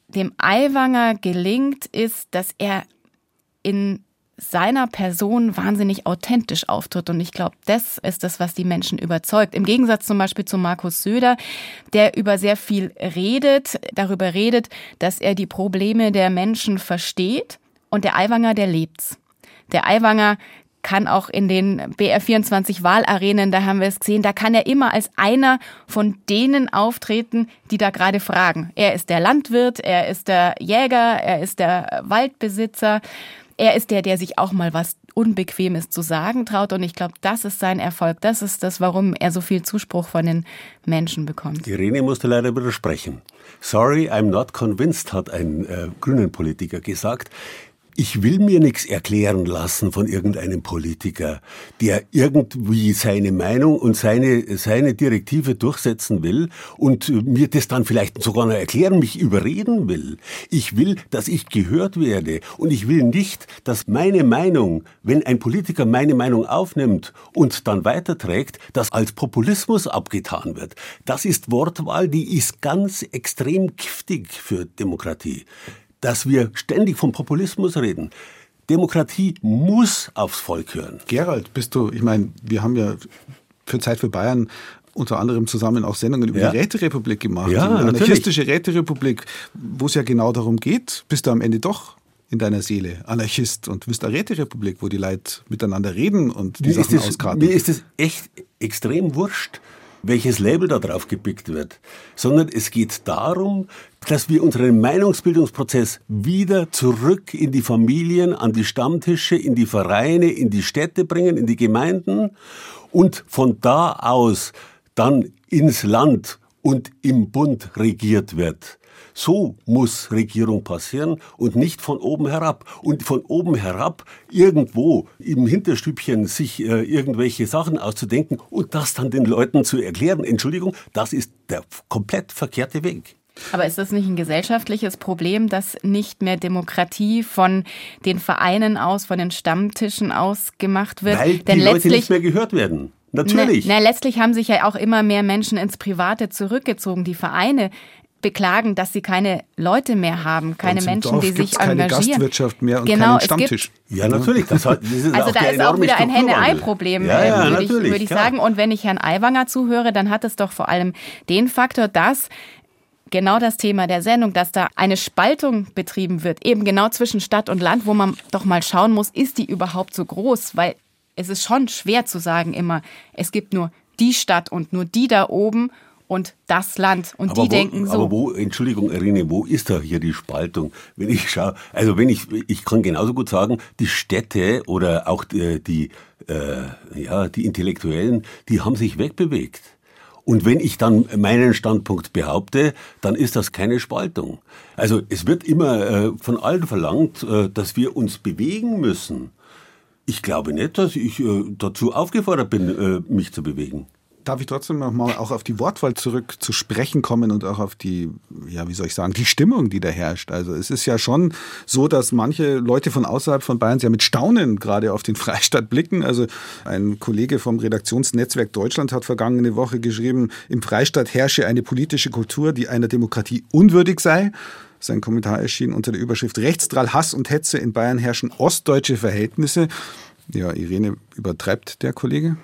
dem Aiwanger gelingt, ist, dass er in seiner Person wahnsinnig authentisch auftritt. Und ich glaube, das ist das, was die Menschen überzeugt. Im Gegensatz zum Beispiel zu Markus Söder, der über sehr viel redet, darüber redet, dass er die Probleme der Menschen versteht. Und der Aiwanger, der lebt's. Der Aiwanger kann auch in den BR24 Wahlarenen, da haben wir es gesehen, da kann er immer als einer von denen auftreten, die da gerade fragen. Er ist der Landwirt, er ist der Jäger, er ist der Waldbesitzer. Er ist der, der sich auch mal was Unbequemes zu sagen traut. Und ich glaube, das ist sein Erfolg. Das ist das, warum er so viel Zuspruch von den Menschen bekommt. Irene musste leider widersprechen. Sorry, I'm not convinced, hat ein äh, grünen Politiker gesagt. Ich will mir nichts erklären lassen von irgendeinem Politiker, der irgendwie seine Meinung und seine, seine Direktive durchsetzen will und mir das dann vielleicht sogar noch erklären, mich überreden will. Ich will, dass ich gehört werde und ich will nicht, dass meine Meinung, wenn ein Politiker meine Meinung aufnimmt und dann weiterträgt, das als Populismus abgetan wird. Das ist Wortwahl, die ist ganz extrem giftig für Demokratie dass wir ständig vom Populismus reden. Demokratie muss aufs Volk hören. Gerald, bist du, ich meine, wir haben ja für Zeit für Bayern unter anderem zusammen auch Sendungen über ja. die Räterepublik gemacht. Ja, die anarchistische Räterepublik, wo es ja genau darum geht, bist du am Ende doch in deiner Seele Anarchist und bist eine Räterepublik, wo die Leute miteinander reden und die mir Sachen auskarten. Mir ist es echt extrem wurscht, welches Label da drauf gepickt wird, sondern es geht darum, dass wir unseren Meinungsbildungsprozess wieder zurück in die Familien, an die Stammtische, in die Vereine, in die Städte bringen, in die Gemeinden und von da aus dann ins Land und im Bund regiert wird. So muss Regierung passieren und nicht von oben herab. Und von oben herab irgendwo im Hinterstübchen sich äh, irgendwelche Sachen auszudenken und das dann den Leuten zu erklären. Entschuldigung, das ist der komplett verkehrte Weg. Aber ist das nicht ein gesellschaftliches Problem, dass nicht mehr Demokratie von den Vereinen aus, von den Stammtischen aus gemacht wird? Weil Denn die Leute nicht mehr gehört werden. Natürlich. Na, na, letztlich haben sich ja auch immer mehr Menschen ins Private zurückgezogen. Die Vereine beklagen, dass sie keine Leute mehr haben, keine Menschen, Dorf die sich keine engagieren. Gastwirtschaft mehr und genau, keinen Stammtisch. ja, natürlich. Das hat, das ist also da ist auch wieder ein Henne-Ei-Problem, ja, ja, würde ich, würd ich sagen. Und wenn ich Herrn Aiwanger zuhöre, dann hat es doch vor allem den Faktor, dass genau das Thema der Sendung, dass da eine Spaltung betrieben wird, eben genau zwischen Stadt und Land, wo man doch mal schauen muss, ist die überhaupt so groß? Weil es ist schon schwer zu sagen immer, es gibt nur die Stadt und nur die da oben und das Land. Und aber die wo, denken so. Aber wo, Entschuldigung, Irene, wo ist da hier die Spaltung? Wenn ich schaue, also wenn ich, ich kann genauso gut sagen, die Städte oder auch die, die, äh, ja, die Intellektuellen, die haben sich wegbewegt. Und wenn ich dann meinen Standpunkt behaupte, dann ist das keine Spaltung. Also es wird immer äh, von allen verlangt, äh, dass wir uns bewegen müssen. Ich glaube nicht, dass ich äh, dazu aufgefordert bin, äh, mich zu bewegen. Darf ich trotzdem noch mal auch auf die Wortwahl zurück zu sprechen kommen und auch auf die, ja, wie soll ich sagen, die Stimmung, die da herrscht. Also es ist ja schon so, dass manche Leute von außerhalb von Bayern sehr mit Staunen gerade auf den Freistaat blicken. Also ein Kollege vom Redaktionsnetzwerk Deutschland hat vergangene Woche geschrieben, im Freistaat herrsche eine politische Kultur, die einer Demokratie unwürdig sei. Sein Kommentar erschien unter der Überschrift Rechtsdrall, Hass und Hetze in Bayern herrschen ostdeutsche Verhältnisse. Ja, Irene übertreibt der Kollege.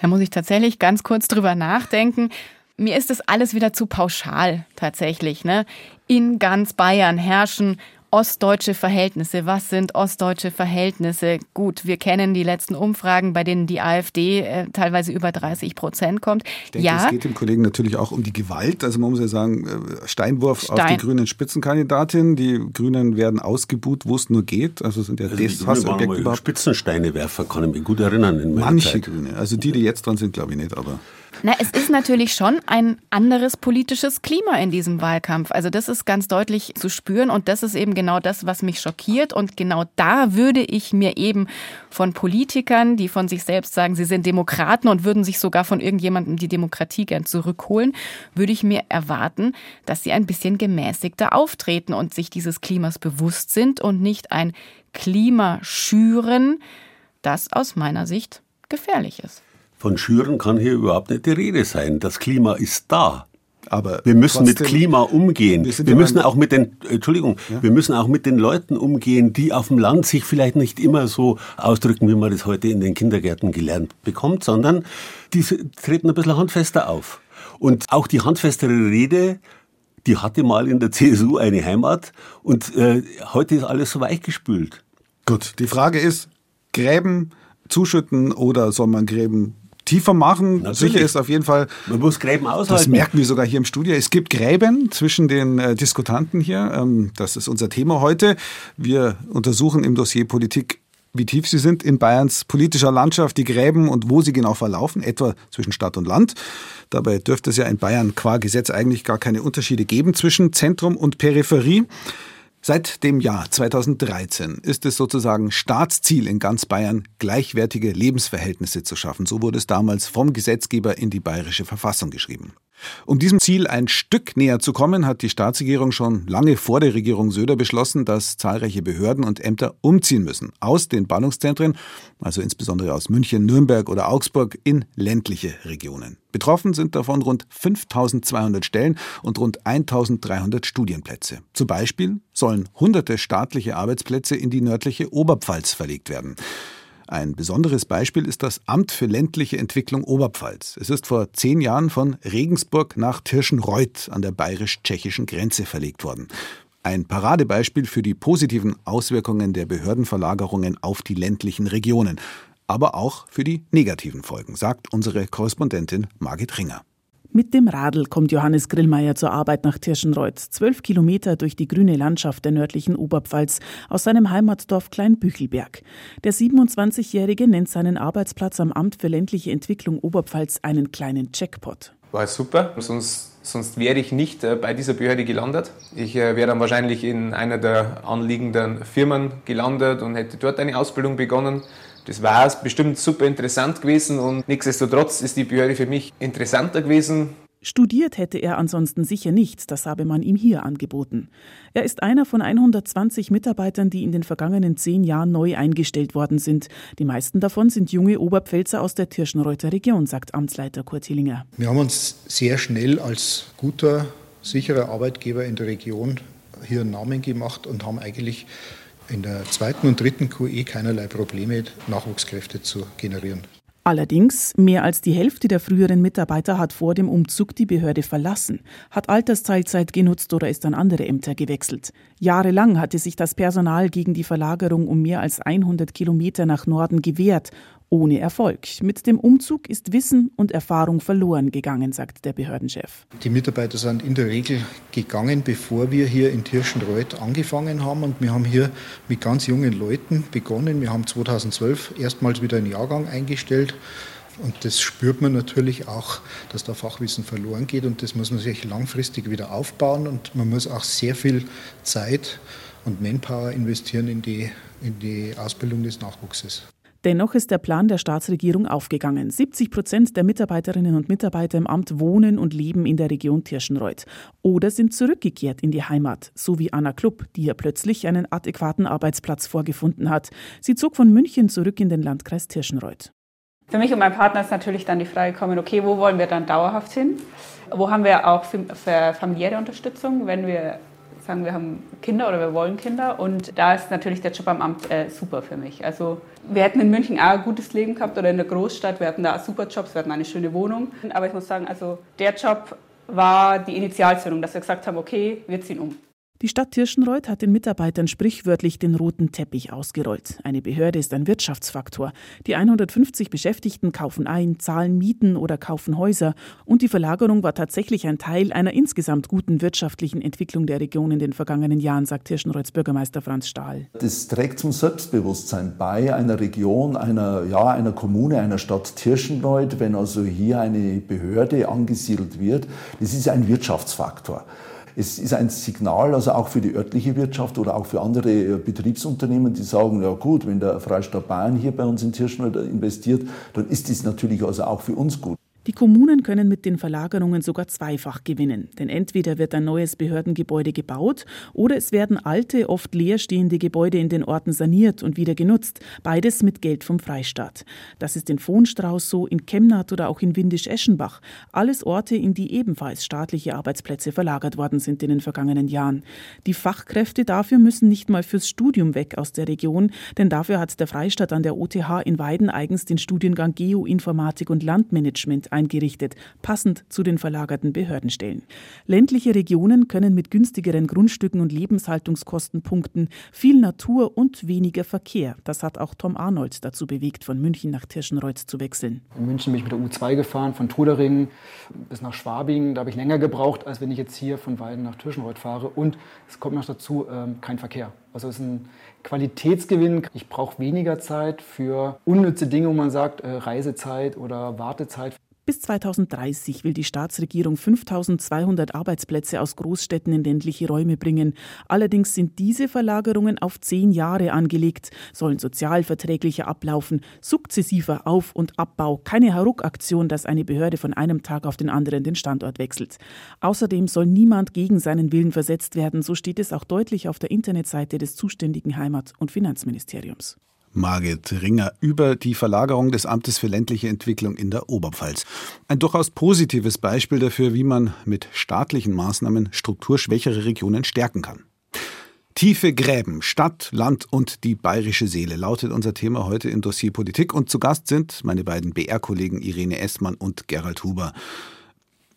Da muss ich tatsächlich ganz kurz drüber nachdenken. Mir ist das alles wieder zu pauschal tatsächlich. Ne? In ganz Bayern herrschen ostdeutsche Verhältnisse. Was sind ostdeutsche Verhältnisse? Gut, wir kennen die letzten Umfragen, bei denen die AfD äh, teilweise über 30 Prozent kommt. Ich denke, ja. es geht dem Kollegen natürlich auch um die Gewalt. Also man muss ja sagen, äh, Steinwurf Stein. auf die grünen Spitzenkandidatin. Die Grünen werden ausgebuht, wo es nur geht. Also sind ja also das Hassobjekt überhaupt. Spitzensteinewerfer, kann ich mich gut erinnern. In Manche Zeit. Grüne. Also die, die jetzt dran sind, glaube ich nicht, aber... Na, es ist natürlich schon ein anderes politisches Klima in diesem Wahlkampf. Also das ist ganz deutlich zu spüren und das ist eben genau das, was mich schockiert. Und genau da würde ich mir eben von Politikern, die von sich selbst sagen, sie sind Demokraten und würden sich sogar von irgendjemandem die Demokratie gern zurückholen, würde ich mir erwarten, dass sie ein bisschen gemäßigter auftreten und sich dieses Klimas bewusst sind und nicht ein Klima schüren, das aus meiner Sicht gefährlich ist. Von Schüren kann hier überhaupt nicht die Rede sein. Das Klima ist da. Aber wir müssen trotzdem, mit Klima umgehen. Wir, wir müssen auch mit den, Entschuldigung, ja? wir müssen auch mit den Leuten umgehen, die auf dem Land sich vielleicht nicht immer so ausdrücken, wie man das heute in den Kindergärten gelernt bekommt, sondern die treten ein bisschen handfester auf. Und auch die handfestere Rede, die hatte mal in der CSU eine Heimat und äh, heute ist alles so weichgespült. Gut, die Frage ist, Gräben zuschütten oder soll man Gräben tiefer machen. Natürlich. Sicher ist auf jeden Fall. Man muss Gräben aushalten. Das merken wir sogar hier im Studio. Es gibt Gräben zwischen den äh, Diskutanten hier. Ähm, das ist unser Thema heute. Wir untersuchen im Dossier Politik wie tief sie sind in Bayerns politischer Landschaft, die Gräben und wo sie genau verlaufen, etwa zwischen Stadt und Land. Dabei dürfte es ja in Bayern qua Gesetz eigentlich gar keine Unterschiede geben zwischen Zentrum und Peripherie. Seit dem Jahr 2013 ist es sozusagen Staatsziel in ganz Bayern, gleichwertige Lebensverhältnisse zu schaffen. So wurde es damals vom Gesetzgeber in die bayerische Verfassung geschrieben. Um diesem Ziel ein Stück näher zu kommen, hat die Staatsregierung schon lange vor der Regierung Söder beschlossen, dass zahlreiche Behörden und Ämter umziehen müssen aus den Ballungszentren, also insbesondere aus München, Nürnberg oder Augsburg, in ländliche Regionen. Betroffen sind davon rund 5200 Stellen und rund 1300 Studienplätze. Zum Beispiel sollen hunderte staatliche Arbeitsplätze in die nördliche Oberpfalz verlegt werden. Ein besonderes Beispiel ist das Amt für ländliche Entwicklung Oberpfalz. Es ist vor zehn Jahren von Regensburg nach Tirschenreuth an der bayerisch-tschechischen Grenze verlegt worden. Ein Paradebeispiel für die positiven Auswirkungen der Behördenverlagerungen auf die ländlichen Regionen, aber auch für die negativen Folgen, sagt unsere Korrespondentin Margit Ringer. Mit dem Radl kommt Johannes Grillmeier zur Arbeit nach Tirschenreuth, zwölf Kilometer durch die grüne Landschaft der nördlichen Oberpfalz aus seinem Heimatdorf Kleinbüchelberg. Der 27-Jährige nennt seinen Arbeitsplatz am Amt für ländliche Entwicklung Oberpfalz einen kleinen Jackpot. War super, sonst, sonst wäre ich nicht äh, bei dieser Behörde gelandet. Ich äh, wäre dann wahrscheinlich in einer der anliegenden Firmen gelandet und hätte dort eine Ausbildung begonnen. Das war bestimmt super interessant gewesen und nichtsdestotrotz ist die Behörde für mich interessanter gewesen. Studiert hätte er ansonsten sicher nicht, das habe man ihm hier angeboten. Er ist einer von 120 Mitarbeitern, die in den vergangenen zehn Jahren neu eingestellt worden sind. Die meisten davon sind junge Oberpfälzer aus der Tirschenreuther Region, sagt Amtsleiter Kurt Hillinger. Wir haben uns sehr schnell als guter, sicherer Arbeitgeber in der Region hier einen Namen gemacht und haben eigentlich in der zweiten und dritten QE keinerlei Probleme, Nachwuchskräfte zu generieren. Allerdings, mehr als die Hälfte der früheren Mitarbeiter hat vor dem Umzug die Behörde verlassen, hat Altersteilzeit genutzt oder ist an andere Ämter gewechselt. Jahrelang hatte sich das Personal gegen die Verlagerung um mehr als 100 Kilometer nach Norden gewehrt ohne Erfolg. Mit dem Umzug ist Wissen und Erfahrung verloren gegangen, sagt der Behördenchef. Die Mitarbeiter sind in der Regel gegangen, bevor wir hier in Tirschenreuth angefangen haben. Und wir haben hier mit ganz jungen Leuten begonnen. Wir haben 2012 erstmals wieder einen Jahrgang eingestellt. Und das spürt man natürlich auch, dass da Fachwissen verloren geht. Und das muss man sich langfristig wieder aufbauen. Und man muss auch sehr viel Zeit und Manpower investieren in die, in die Ausbildung des Nachwuchses. Dennoch ist der Plan der Staatsregierung aufgegangen. 70 Prozent der Mitarbeiterinnen und Mitarbeiter im Amt wohnen und leben in der Region Tirschenreuth oder sind zurückgekehrt in die Heimat, so wie Anna Klupp, die hier plötzlich einen adäquaten Arbeitsplatz vorgefunden hat. Sie zog von München zurück in den Landkreis Tirschenreuth. Für mich und meinen Partner ist natürlich dann die Frage gekommen, okay, wo wollen wir dann dauerhaft hin? Wo haben wir auch für familiäre Unterstützung, wenn wir sagen, wir haben Kinder oder wir wollen Kinder. Und da ist natürlich der Job am Amt äh, super für mich. Also wir hätten in München auch ein gutes Leben gehabt oder in der Großstadt. Wir hatten da super Jobs, wir hatten eine schöne Wohnung. Aber ich muss sagen, also der Job war die Initialzündung, dass wir gesagt haben, okay, wir ziehen um. Die Stadt Tirschenreuth hat den Mitarbeitern sprichwörtlich den roten Teppich ausgerollt. Eine Behörde ist ein Wirtschaftsfaktor. Die 150 Beschäftigten kaufen ein, zahlen Mieten oder kaufen Häuser. Und die Verlagerung war tatsächlich ein Teil einer insgesamt guten wirtschaftlichen Entwicklung der Region in den vergangenen Jahren, sagt Tirschenreuths Bürgermeister Franz Stahl. Das trägt zum Selbstbewusstsein bei einer Region, einer, ja, einer Kommune, einer Stadt Tirschenreuth, wenn also hier eine Behörde angesiedelt wird. Das ist ein Wirtschaftsfaktor. Es ist ein Signal, also auch für die örtliche Wirtschaft oder auch für andere äh, Betriebsunternehmen, die sagen, ja gut, wenn der Freistaat Bayern hier bei uns in Tirschenwald investiert, dann ist dies natürlich also auch für uns gut. Die Kommunen können mit den Verlagerungen sogar zweifach gewinnen, denn entweder wird ein neues Behördengebäude gebaut oder es werden alte, oft leerstehende Gebäude in den Orten saniert und wieder genutzt, beides mit Geld vom Freistaat. Das ist in Vohnstrauß so, in Chemnat oder auch in Windisch-Eschenbach, alles Orte, in die ebenfalls staatliche Arbeitsplätze verlagert worden sind in den vergangenen Jahren. Die Fachkräfte dafür müssen nicht mal fürs Studium weg aus der Region, denn dafür hat der Freistaat an der OTH in Weiden eigens den Studiengang Geoinformatik und Landmanagement eingerichtet, passend zu den verlagerten Behördenstellen. Ländliche Regionen können mit günstigeren Grundstücken und Lebenshaltungskosten punkten, viel Natur und weniger Verkehr. Das hat auch Tom Arnold dazu bewegt, von München nach Tirschenreuth zu wechseln. In München bin ich mit der U2 gefahren, von Trudering bis nach Schwabing. Da habe ich länger gebraucht, als wenn ich jetzt hier von Weiden nach Tirschenreuth fahre. Und es kommt noch dazu, ähm, kein Verkehr. Also es ist ein Qualitätsgewinn. Ich brauche weniger Zeit für unnütze Dinge, wo man sagt, äh, Reisezeit oder Wartezeit. Bis 2030 will die Staatsregierung 5200 Arbeitsplätze aus Großstädten in ländliche Räume bringen. Allerdings sind diese Verlagerungen auf zehn Jahre angelegt, sollen sozialverträglicher ablaufen, sukzessiver Auf- und Abbau, keine Hauruck-Aktion, dass eine Behörde von einem Tag auf den anderen den Standort wechselt. Außerdem soll niemand gegen seinen Willen versetzt werden, so steht es auch deutlich auf der Internetseite des zuständigen Heimat- und Finanzministeriums. Margit Ringer über die Verlagerung des Amtes für ländliche Entwicklung in der Oberpfalz. Ein durchaus positives Beispiel dafür, wie man mit staatlichen Maßnahmen strukturschwächere Regionen stärken kann. Tiefe Gräben, Stadt, Land und die bayerische Seele lautet unser Thema heute in Dossier Politik und zu Gast sind meine beiden BR-Kollegen Irene Essmann und Gerald Huber.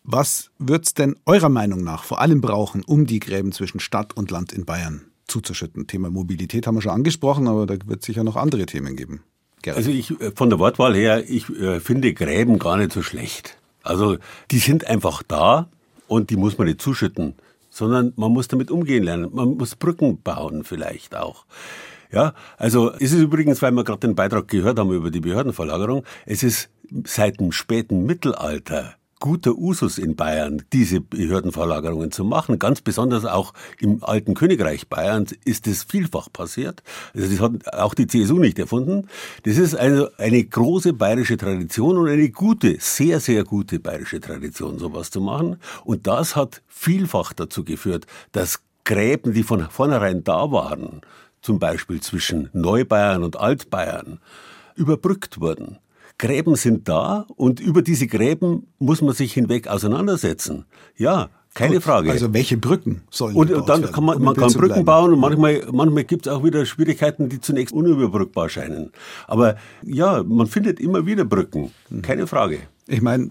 Was wird's denn eurer Meinung nach vor allem brauchen, um die Gräben zwischen Stadt und Land in Bayern zuzuschütten. Thema Mobilität haben wir schon angesprochen, aber da wird es sicher noch andere Themen geben. Gerrit. Also ich äh, von der Wortwahl her, ich äh, finde Gräben gar nicht so schlecht. Also die sind einfach da und die muss man nicht zuschütten, sondern man muss damit umgehen lernen. Man muss Brücken bauen vielleicht auch. Ja, also es ist übrigens, weil wir gerade den Beitrag gehört haben über die Behördenverlagerung, es ist seit dem späten Mittelalter guter Usus in Bayern, diese Behördenverlagerungen zu machen. Ganz besonders auch im alten Königreich Bayern ist es vielfach passiert. Also das hat auch die CSU nicht erfunden. Das ist also eine große bayerische Tradition und eine gute, sehr, sehr gute bayerische Tradition, sowas zu machen. Und das hat vielfach dazu geführt, dass Gräben, die von vornherein da waren, zum Beispiel zwischen Neubayern und Altbayern, überbrückt wurden. Gräben sind da und über diese Gräben muss man sich hinweg auseinandersetzen. Ja, keine Gut, Frage. Also welche Brücken sollen Und dann werden, kann man, um man kann Brücken bleiben. bauen und manchmal, manchmal gibt es auch wieder Schwierigkeiten, die zunächst unüberbrückbar scheinen. Aber ja, man findet immer wieder Brücken, keine Frage. Ich meine,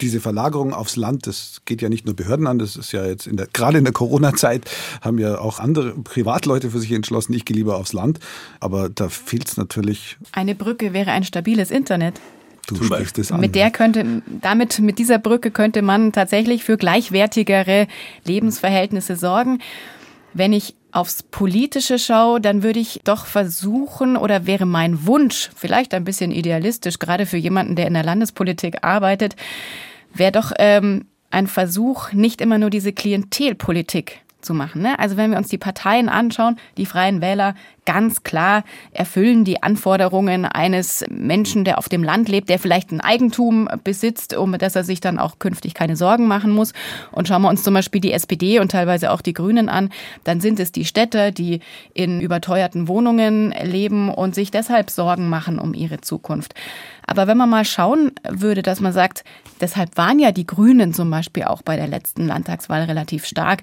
diese Verlagerung aufs Land, das geht ja nicht nur Behörden an, das ist ja jetzt in der, gerade in der Corona-Zeit haben ja auch andere Privatleute für sich entschlossen, ich gehe lieber aufs Land. Aber da fehlt es natürlich. Eine Brücke wäre ein stabiles Internet. Du Zum sprichst es an. Mit der könnte, damit, mit dieser Brücke könnte man tatsächlich für gleichwertigere Lebensverhältnisse sorgen. Wenn ich aufs Politische schaue, dann würde ich doch versuchen oder wäre mein Wunsch, vielleicht ein bisschen idealistisch, gerade für jemanden, der in der Landespolitik arbeitet, wäre doch ähm, ein Versuch, nicht immer nur diese Klientelpolitik zu machen. Ne? Also wenn wir uns die Parteien anschauen, die Freien Wähler ganz klar erfüllen die Anforderungen eines Menschen, der auf dem Land lebt, der vielleicht ein Eigentum besitzt, um dass er sich dann auch künftig keine Sorgen machen muss. Und schauen wir uns zum Beispiel die SPD und teilweise auch die Grünen an, dann sind es die Städter, die in überteuerten Wohnungen leben und sich deshalb Sorgen machen um ihre Zukunft. Aber wenn man mal schauen würde, dass man sagt, deshalb waren ja die Grünen zum Beispiel auch bei der letzten Landtagswahl relativ stark,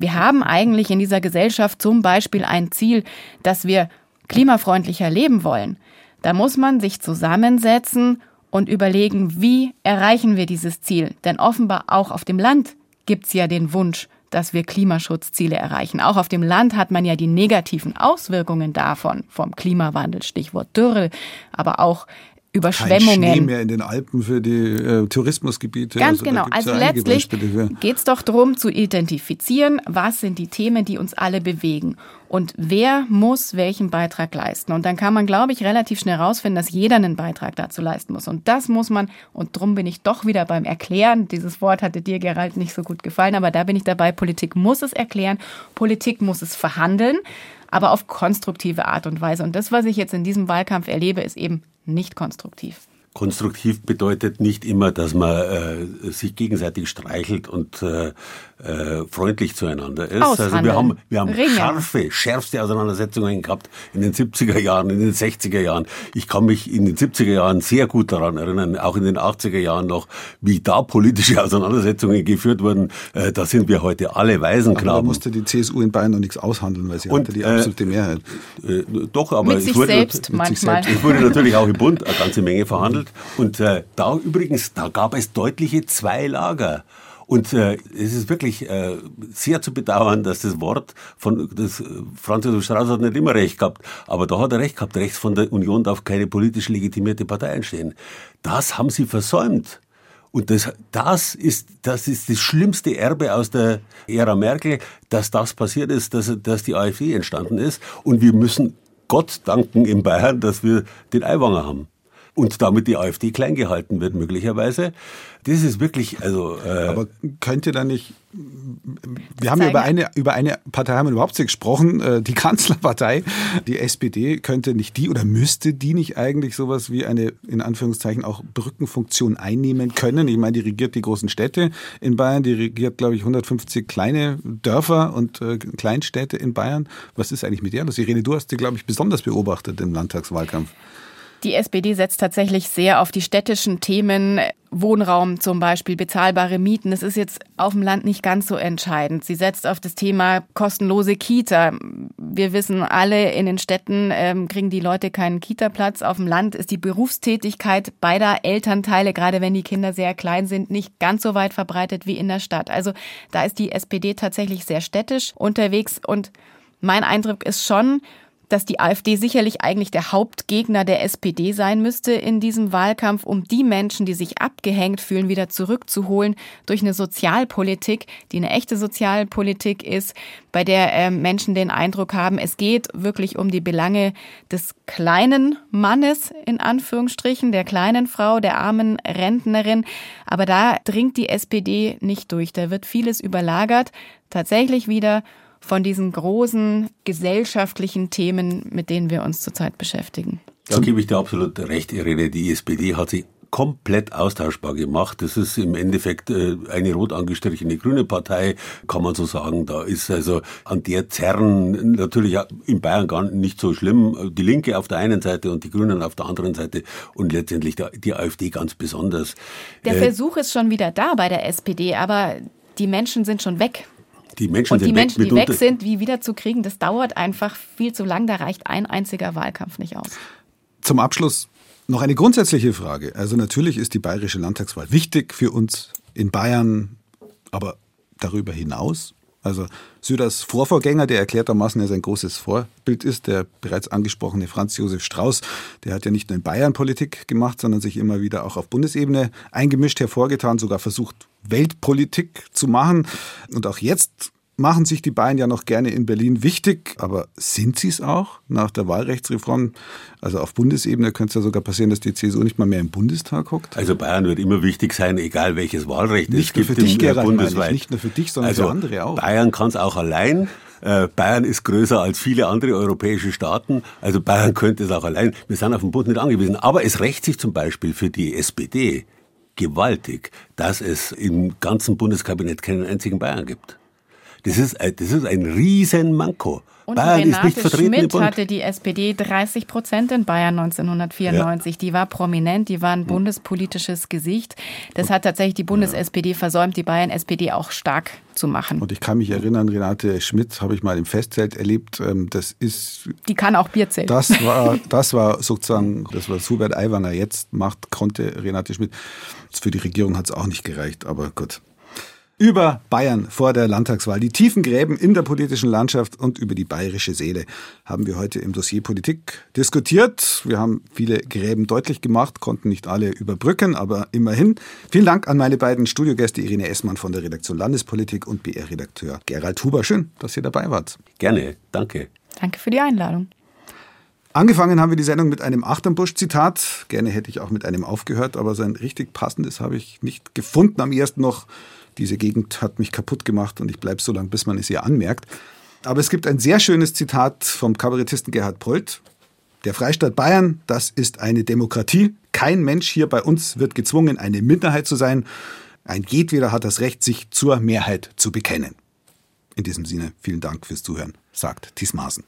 wir haben eigentlich in dieser Gesellschaft zum Beispiel ein Ziel, dass wir klimafreundlicher leben wollen. Da muss man sich zusammensetzen und überlegen, wie erreichen wir dieses Ziel. Denn offenbar auch auf dem Land gibt es ja den Wunsch, dass wir Klimaschutzziele erreichen. Auch auf dem Land hat man ja die negativen Auswirkungen davon, vom Klimawandel, Stichwort Dürre, aber auch Überschwemmungen. Kein Schnee mehr in den Alpen für die äh, Tourismusgebiete. Ganz also, genau. Also ja letztlich geht es doch darum zu identifizieren, was sind die Themen, die uns alle bewegen und wer muss welchen Beitrag leisten. Und dann kann man, glaube ich, relativ schnell herausfinden, dass jeder einen Beitrag dazu leisten muss. Und das muss man, und darum bin ich doch wieder beim Erklären. Dieses Wort hatte dir, Gerald, nicht so gut gefallen, aber da bin ich dabei. Politik muss es erklären, Politik muss es verhandeln aber auf konstruktive Art und Weise. Und das, was ich jetzt in diesem Wahlkampf erlebe, ist eben nicht konstruktiv. Konstruktiv bedeutet nicht immer, dass man äh, sich gegenseitig streichelt und äh, äh, freundlich zueinander ist. Aushandeln. Also wir haben, wir haben scharfe, schärfste Auseinandersetzungen gehabt in den 70er Jahren, in den 60er Jahren. Ich kann mich in den 70er Jahren sehr gut daran erinnern, auch in den 80er Jahren noch, wie da politische Auseinandersetzungen geführt wurden. Äh, da sind wir heute alle Waisenknaben. Aber da musste die CSU in Bayern noch nichts aushandeln, weil sie und, hatte die äh, absolute Mehrheit. Äh, doch, aber mit es sich wurde, selbst manchmal. Selbst. Es wurde natürlich auch im Bund eine ganze Menge verhandelt. Und äh, da übrigens, da gab es deutliche zwei Lager. Und äh, es ist wirklich äh, sehr zu bedauern, dass das Wort von das, äh, Franz Josef Strauß hat nicht immer recht gehabt, aber da hat er recht gehabt. Rechts von der Union darf keine politisch legitimierte Partei entstehen. Das haben sie versäumt. Und das, das, ist, das ist das schlimmste Erbe aus der Ära Merkel, dass das passiert ist, dass, dass die AfD entstanden ist. Und wir müssen Gott danken in Bayern, dass wir den Aiwanger haben. Und damit die AfD klein gehalten wird, möglicherweise. Das ist wirklich, also. Äh Aber könnte da nicht. Wir haben über eine, über eine Partei haben wir überhaupt nicht gesprochen, äh, die Kanzlerpartei, die SPD, könnte nicht die oder müsste die nicht eigentlich sowas wie eine, in Anführungszeichen, auch Brückenfunktion einnehmen können? Ich meine, die regiert die großen Städte in Bayern, die regiert, glaube ich, 150 kleine Dörfer und äh, Kleinstädte in Bayern. Was ist eigentlich mit der los? Irene, du hast die, glaube ich, besonders beobachtet im Landtagswahlkampf. Die SPD setzt tatsächlich sehr auf die städtischen Themen, Wohnraum zum Beispiel, bezahlbare Mieten. Das ist jetzt auf dem Land nicht ganz so entscheidend. Sie setzt auf das Thema kostenlose Kita. Wir wissen alle, in den Städten ähm, kriegen die Leute keinen Kita-Platz. Auf dem Land ist die Berufstätigkeit beider Elternteile, gerade wenn die Kinder sehr klein sind, nicht ganz so weit verbreitet wie in der Stadt. Also da ist die SPD tatsächlich sehr städtisch unterwegs und mein Eindruck ist schon, dass die AfD sicherlich eigentlich der Hauptgegner der SPD sein müsste in diesem Wahlkampf, um die Menschen, die sich abgehängt fühlen, wieder zurückzuholen durch eine Sozialpolitik, die eine echte Sozialpolitik ist, bei der äh, Menschen den Eindruck haben, es geht wirklich um die Belange des kleinen Mannes, in Anführungsstrichen, der kleinen Frau, der armen Rentnerin. Aber da dringt die SPD nicht durch. Da wird vieles überlagert. Tatsächlich wieder von diesen großen gesellschaftlichen Themen, mit denen wir uns zurzeit beschäftigen. Da gebe ich dir absolut recht, Irene. Die SPD hat sich komplett austauschbar gemacht. Das ist im Endeffekt äh, eine rot angestrichene grüne Partei, kann man so sagen. Da ist also an der Zerren natürlich in Bayern gar nicht so schlimm. Die Linke auf der einen Seite und die Grünen auf der anderen Seite und letztendlich die AfD ganz besonders. Der äh, Versuch ist schon wieder da bei der SPD, aber die Menschen sind schon weg. Die Menschen und die Menschen, weg, die weg sind, wie wiederzukriegen, das dauert einfach viel zu lang. Da reicht ein einziger Wahlkampf nicht aus. Zum Abschluss noch eine grundsätzliche Frage. Also natürlich ist die bayerische Landtagswahl wichtig für uns in Bayern, aber darüber hinaus also Söders Vorvorgänger, der erklärtermaßen ja sein großes Vorbild ist, der bereits angesprochene Franz Josef Strauß, der hat ja nicht nur in Bayern Politik gemacht, sondern sich immer wieder auch auf Bundesebene eingemischt, hervorgetan, sogar versucht, Weltpolitik zu machen. Und auch jetzt machen sich die Bayern ja noch gerne in Berlin wichtig, aber sind sie es auch nach der Wahlrechtsreform? Also auf Bundesebene könnte es ja sogar passieren, dass die CSU nicht mal mehr im Bundestag hockt. Also Bayern wird immer wichtig sein, egal welches Wahlrecht nicht es gibt für dich, im, Gerald, bundesweit. Nicht nur für dich, sondern also für andere auch. Bayern kann es auch allein. Äh, Bayern ist größer als viele andere europäische Staaten. Also Bayern könnte es auch allein. Wir sind auf den Bund nicht angewiesen. Aber es rächt sich zum Beispiel für die SPD gewaltig, dass es im ganzen Bundeskabinett keinen einzigen Bayern gibt. Das ist, das ist ein Riesenmanko. Und Bayern Renate ist nicht vertreten Schmidt hatte die SPD 30 Prozent in Bayern 1994. Ja. Die war prominent, die war ein bundespolitisches Gesicht. Das hat tatsächlich die Bundes-SPD versäumt, die Bayern-SPD auch stark zu machen. Und ich kann mich erinnern, Renate Schmidt habe ich mal im Festzelt erlebt. Ähm, das ist. Die kann auch Bierzelt. Das war, das war sozusagen, das was Hubert Aiwanger jetzt macht, konnte Renate Schmidt. Für die Regierung hat es auch nicht gereicht, aber gut über Bayern vor der Landtagswahl. Die tiefen Gräben in der politischen Landschaft und über die bayerische Seele haben wir heute im Dossier Politik diskutiert. Wir haben viele Gräben deutlich gemacht, konnten nicht alle überbrücken, aber immerhin. Vielen Dank an meine beiden Studiogäste Irene Essmann von der Redaktion Landespolitik und BR-Redakteur Gerald Huber. Schön, dass ihr dabei wart. Gerne, danke. Danke für die Einladung. Angefangen haben wir die Sendung mit einem Achternbusch-Zitat. Gerne hätte ich auch mit einem aufgehört, aber so ein richtig passendes habe ich nicht gefunden. Am ersten noch diese Gegend hat mich kaputt gemacht und ich bleibe so lange, bis man es ihr anmerkt. Aber es gibt ein sehr schönes Zitat vom Kabarettisten Gerhard Polt. Der Freistaat Bayern, das ist eine Demokratie. Kein Mensch hier bei uns wird gezwungen, eine Minderheit zu sein. Ein jedweder hat das Recht, sich zur Mehrheit zu bekennen. In diesem Sinne, vielen Dank fürs Zuhören, sagt Thies Maaßen.